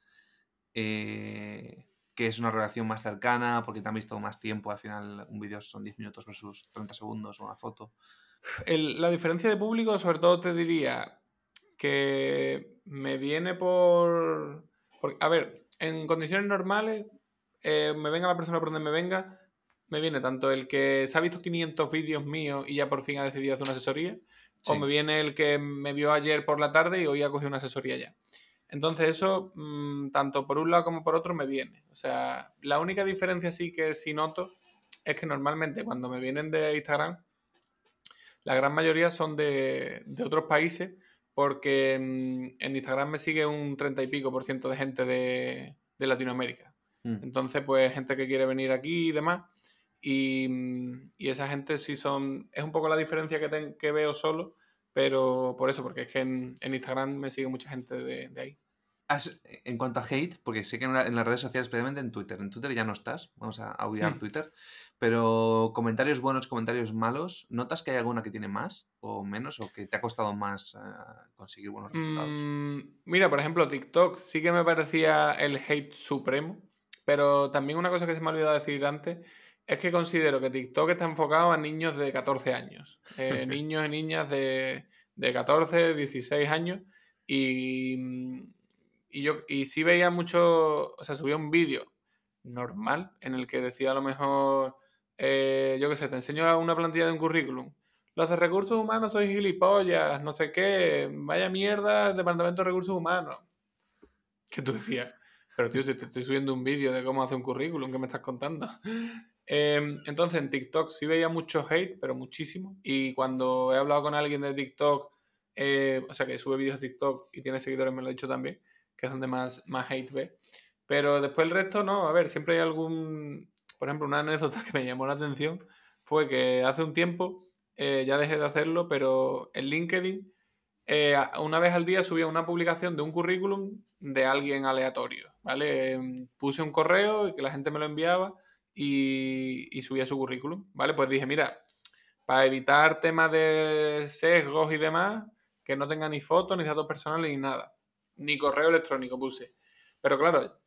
Speaker 1: eh, que es una relación más cercana porque te han visto más tiempo? Al final un vídeo son 10 minutos versus 30 segundos o una foto.
Speaker 2: la diferencia de público, sobre todo te diría que me viene por... a ver, en condiciones normales, eh, me venga la persona por donde me venga, me viene tanto el que se ha visto 500 vídeos míos y ya por fin ha decidido hacer una asesoría, o me viene el que me vio ayer por la tarde y hoy ha cogido una asesoría ya. Entonces eso, mm, tanto por un lado como por otro, me viene. O sea, la única diferencia sí que sí noto es que normalmente cuando me vienen de Instagram, la gran mayoría son de, otros países, porque en, Instagram me sigue un 30 y pico por ciento de gente de, Latinoamérica. Mm. Entonces, pues gente que quiere venir aquí y demás. Mm, y, esa gente sí son. Es un poco la diferencia que, que veo solo, pero por eso, porque es que en, Instagram me sigue mucha gente de, ahí.
Speaker 1: en cuanto a hate, porque sé que en, las redes sociales, especialmente en Twitter, en Twitter ya no estás, vamos a odiar. Twitter, pero comentarios buenos, comentarios malos, ¿notas que hay alguna que tiene más o menos o que te ha costado más eh, conseguir buenos resultados?
Speaker 2: Mm, mira, por ejemplo, TikTok sí que me parecía el hate supremo, pero también una cosa que se me ha olvidado decir antes es que considero que TikTok está enfocado a niños de 14 años. Eh, [laughs] niños y niñas de, 14, 16 años. Y, y yo y sí veía mucho, o sea, subía un vídeo normal en el que decía a lo mejor, eh, yo qué sé, te enseño una plantilla de un currículum. Los de recursos humanos sois gilipollas, no sé qué, vaya mierda el departamento de recursos humanos. ¿Qué tú decías? Pero tío, si te estoy subiendo un vídeo de cómo hacer un currículum, ¿qué me estás contando? Em, entonces en TikTok sí veía mucho hate, pero muchísimo. Y cuando he hablado con alguien de TikTok, eh, o sea que sube vídeos de TikTok y tiene seguidores, me lo ha dicho también, que es donde más, más hate ve. Pero después el resto no, a ver, siempre hay algún, por ejemplo, una anécdota [laughs] que me llamó la atención fue que hace un tiempo eh, ya dejé de hacerlo, pero en LinkedIn eh, una vez al día subía una publicación de un currículum de alguien aleatorio, ¿vale? Em, puse un correo y que la gente me lo enviaba y, subía su currículum, ¿vale? Pues dije, mira, para evitar temas de sesgos y demás, que no tenga ni fotos, ni datos personales, ni nada. Ni correo electrónico puse. Pero claro,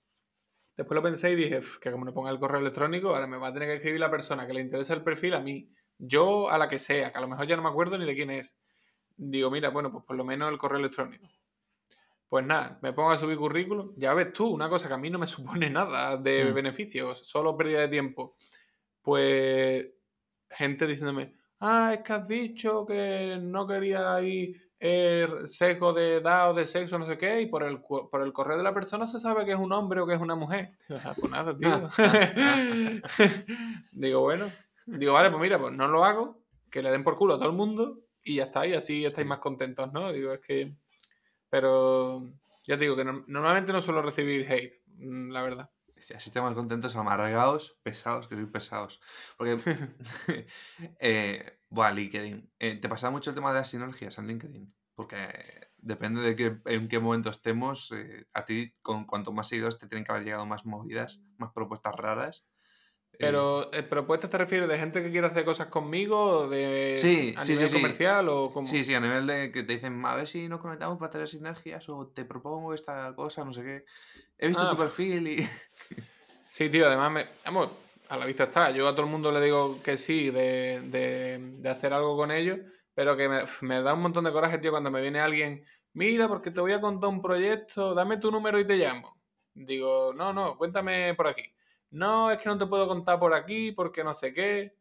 Speaker 2: después lo pensé y dije, que como no ponga el correo electrónico, ahora me va a tener que escribir la persona que le interesa el perfil a mí. Yo a la que sea, que a lo mejor ya no me acuerdo ni de quién es. Digo, mira, bueno, pues por lo menos el correo electrónico. Pues nada, me pongo a subir currículum. Ya ves tú, una cosa que a mí no me [laughs] supone nada de mm. beneficios, solo pérdida de tiempo. Pues gente diciéndome, ah, es que has dicho que no quería ir eh, sesgo de edad o de sexo, no sé qué, y por el, por el correo de la persona se sabe que es un hombre o que es una mujer. [laughs] pues nada, tío. [laughs] digo, bueno, digo, vale, pues mira, pues no lo hago, que le den por culo a todo el mundo y ya está, y así estáis más contentos, ¿no? Digo, es que pero ya te digo que normalmente no suelo recibir hate, mm, la verdad.
Speaker 1: Sí, así estamos contentos, amargados, pesados, que soy pesados. Porque, [laughs] [laughs] eh, bueno, LinkedIn. Eh, ¿Te pasa mucho el tema de las sinergias en LinkedIn? Porque depende de que, en qué momento estemos, eh, a ti con cuanto más seguidores te tienen que haber llegado más movidas, más propuestas raras. Eh,
Speaker 2: Pero, eh, ¿propuestas te refieres de gente que quiere hacer cosas conmigo? ¿O de,
Speaker 1: Sí,
Speaker 2: a
Speaker 1: sí,
Speaker 2: nivel
Speaker 1: sí,
Speaker 2: comercial o como?
Speaker 1: Sí, sí, a nivel de que te dicen, a ver si nos conectamos para tener sinergias o te propongo esta cosa, no sé qué. He visto
Speaker 2: Ah,
Speaker 1: tu perfil y... [laughs]
Speaker 2: Sí, tío, además, me, vamos, a la vista está. Yo a todo el mundo le digo que sí, de, de- de hacer algo con ellos, pero que me, me da un montón de coraje, tío, cuando me viene alguien, mira, porque te voy a contar un proyecto, dame tu número y te llamo. Digo, no, no, cuéntame por aquí. No, es que no te puedo contar por aquí porque no sé qué.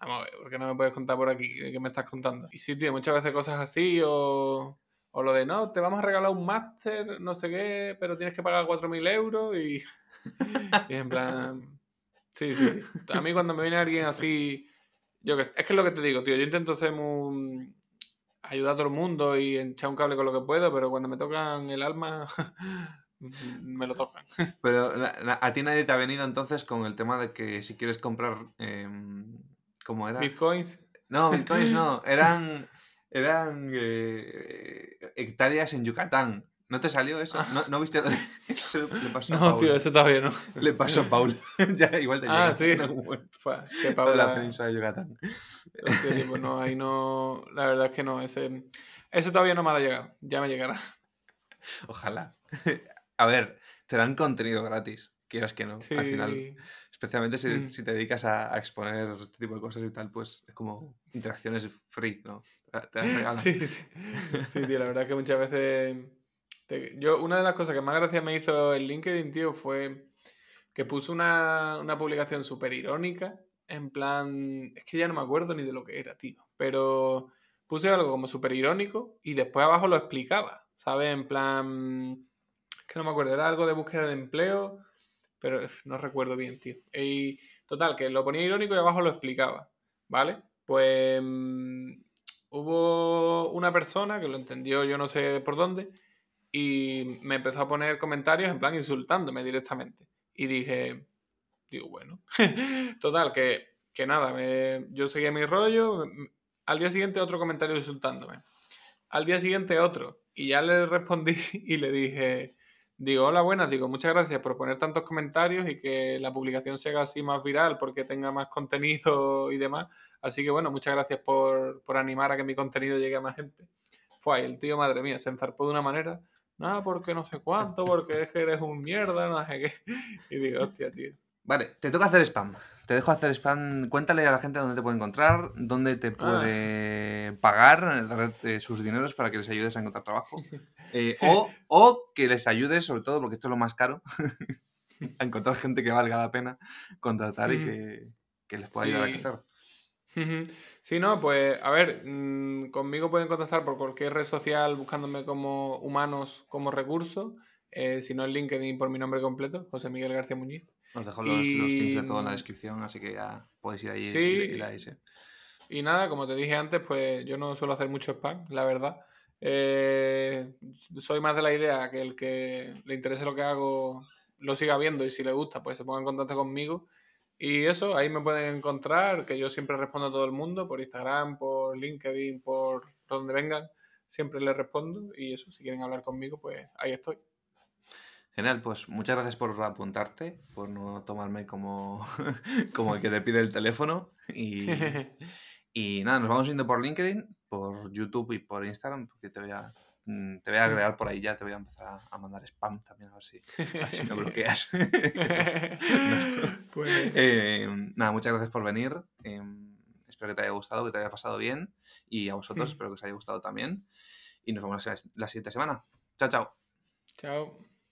Speaker 2: Vamos a ver, ¿por qué no me puedes contar por aquí? ¿De qué me estás contando? Y sí, tío, muchas veces cosas así o... O lo de, no, te vamos a regalar un máster, no sé qué, pero tienes que pagar 4.000 euros y... [laughs] y en plan... Sí, sí, sí. A mí cuando me viene alguien así... Yo que Es que es lo que te digo, tío. Yo intento ser muy... Ayudar a todo el mundo y echar un cable con lo que puedo, pero cuando me tocan el alma... [laughs] me lo tocan. [laughs]
Speaker 1: Pero a ti nadie te ha venido entonces con el tema de que si quieres comprar... em, ¿Cómo era?
Speaker 2: Bitcoins.
Speaker 1: No, [laughs] bitcoins no. [laughs] Eran, eran eh, hectáreas en Yucatán. ¿No te salió eso? ¿No, no viste. Eso le pasó a
Speaker 2: No,
Speaker 1: Paula.
Speaker 2: tío, eso todavía no.
Speaker 1: Le pasó a Paula. ya, igual te
Speaker 2: Ah,
Speaker 1: llega
Speaker 2: sí. que
Speaker 1: Lo de la península de Yucatán.
Speaker 2: Tío, pues no, ahí no... La verdad es que no, ese... Ese todavía no me ha llegado. Ya me llegará.
Speaker 1: Ojalá. A ver, te dan contenido gratis, quieras que no.
Speaker 2: Sí.
Speaker 1: Al final, especialmente si,
Speaker 2: Mm.
Speaker 1: si te dedicas a, a exponer este tipo de cosas y tal, pues es como interacciones free, ¿no? Te, [laughs] regalan.
Speaker 2: Sí, sí. Sí, tío, la verdad es que muchas veces. te- Yo, una de las cosas que más gracia me hizo el LinkedIn, tío, fue que puso una, una publicación súper irónica. En plan. Es que ya no me acuerdo ni de lo que era, tío. Pero puse algo como súper irónico y después abajo lo explicaba. ¿Sabes? En plan. [laughs] Que no me acuerdo, era algo de búsqueda de empleo. Pero no recuerdo bien, tío. Y total, que lo ponía irónico y abajo lo explicaba. ¿Vale? Pues. mm, hubo una persona que lo entendió yo no sé por dónde y me empezó a poner comentarios en plan insultándome directamente. Y dije, digo, bueno, [laughs] total, que, que nada, yo seguía mi rollo, m- al día siguiente otro comentario insultándome, al día siguiente otro, y ya le respondí [laughs] y le dije, digo, hola, buenas, digo, muchas gracias por poner tantos comentarios y que la publicación se haga así más viral porque tenga más contenido [laughs] y demás. Así que bueno, muchas gracias por, por animar a que mi contenido llegue a más gente. Fue el tío, madre mía, se enzarpó de una manera. No, porque no sé cuánto, porque es que eres un mierda, no sé qué. [laughs] Y digo, hostia, tío.
Speaker 1: Vale, te toca hacer spam. Te dejo hacer spam. Cuéntale a la gente dónde te puede encontrar, dónde
Speaker 2: Ah.
Speaker 1: te puede pagar, darte sus dineros para que les ayudes a encontrar trabajo. Eh, o, o que les ayudes, sobre todo, porque esto es lo más caro, [laughs] a encontrar gente que valga la pena contratar y que, que les pueda ayudar a crecer.
Speaker 2: Sí, no, pues a ver, mm, conmigo pueden contactar por cualquier red social buscándome como humanos como recurso, eh, si no en LinkedIn por mi nombre completo, José Miguel García Muñiz.
Speaker 1: Os dejo los, los links de todo en la descripción, así que ya podéis ir ahí
Speaker 2: Sí.
Speaker 1: y, y le dais, eh.
Speaker 2: Y nada, como te dije antes, pues yo no suelo hacer mucho spam, la verdad. Eh, soy más de la idea que el que le interese lo que hago lo siga viendo y si le gusta, pues se ponga en contacto conmigo. Y eso, ahí me pueden encontrar, que yo siempre respondo a todo el mundo, por Instagram, por LinkedIn, por donde vengan, siempre les respondo. Y eso, si quieren hablar conmigo, pues ahí estoy.
Speaker 1: Genial, pues muchas gracias por apuntarte, por no tomarme como, [laughs] como el que te pide el teléfono. Y, [laughs] y nada, nos vamos viendo por LinkedIn, por YouTube y por Instagram, porque te voy a, mm, te voy a agregar por ahí ya, te voy a empezar a, mandar spam también, a ver si, a ver si me [laughs] bloqueas.
Speaker 2: Pues,
Speaker 1: Eh, nada, muchas gracias por venir. eh, espero que te haya gustado, que te haya pasado bien. Y a vosotros espero que os haya gustado también. Y nos vemos la siguiente semana. Chao, chao.
Speaker 2: chao.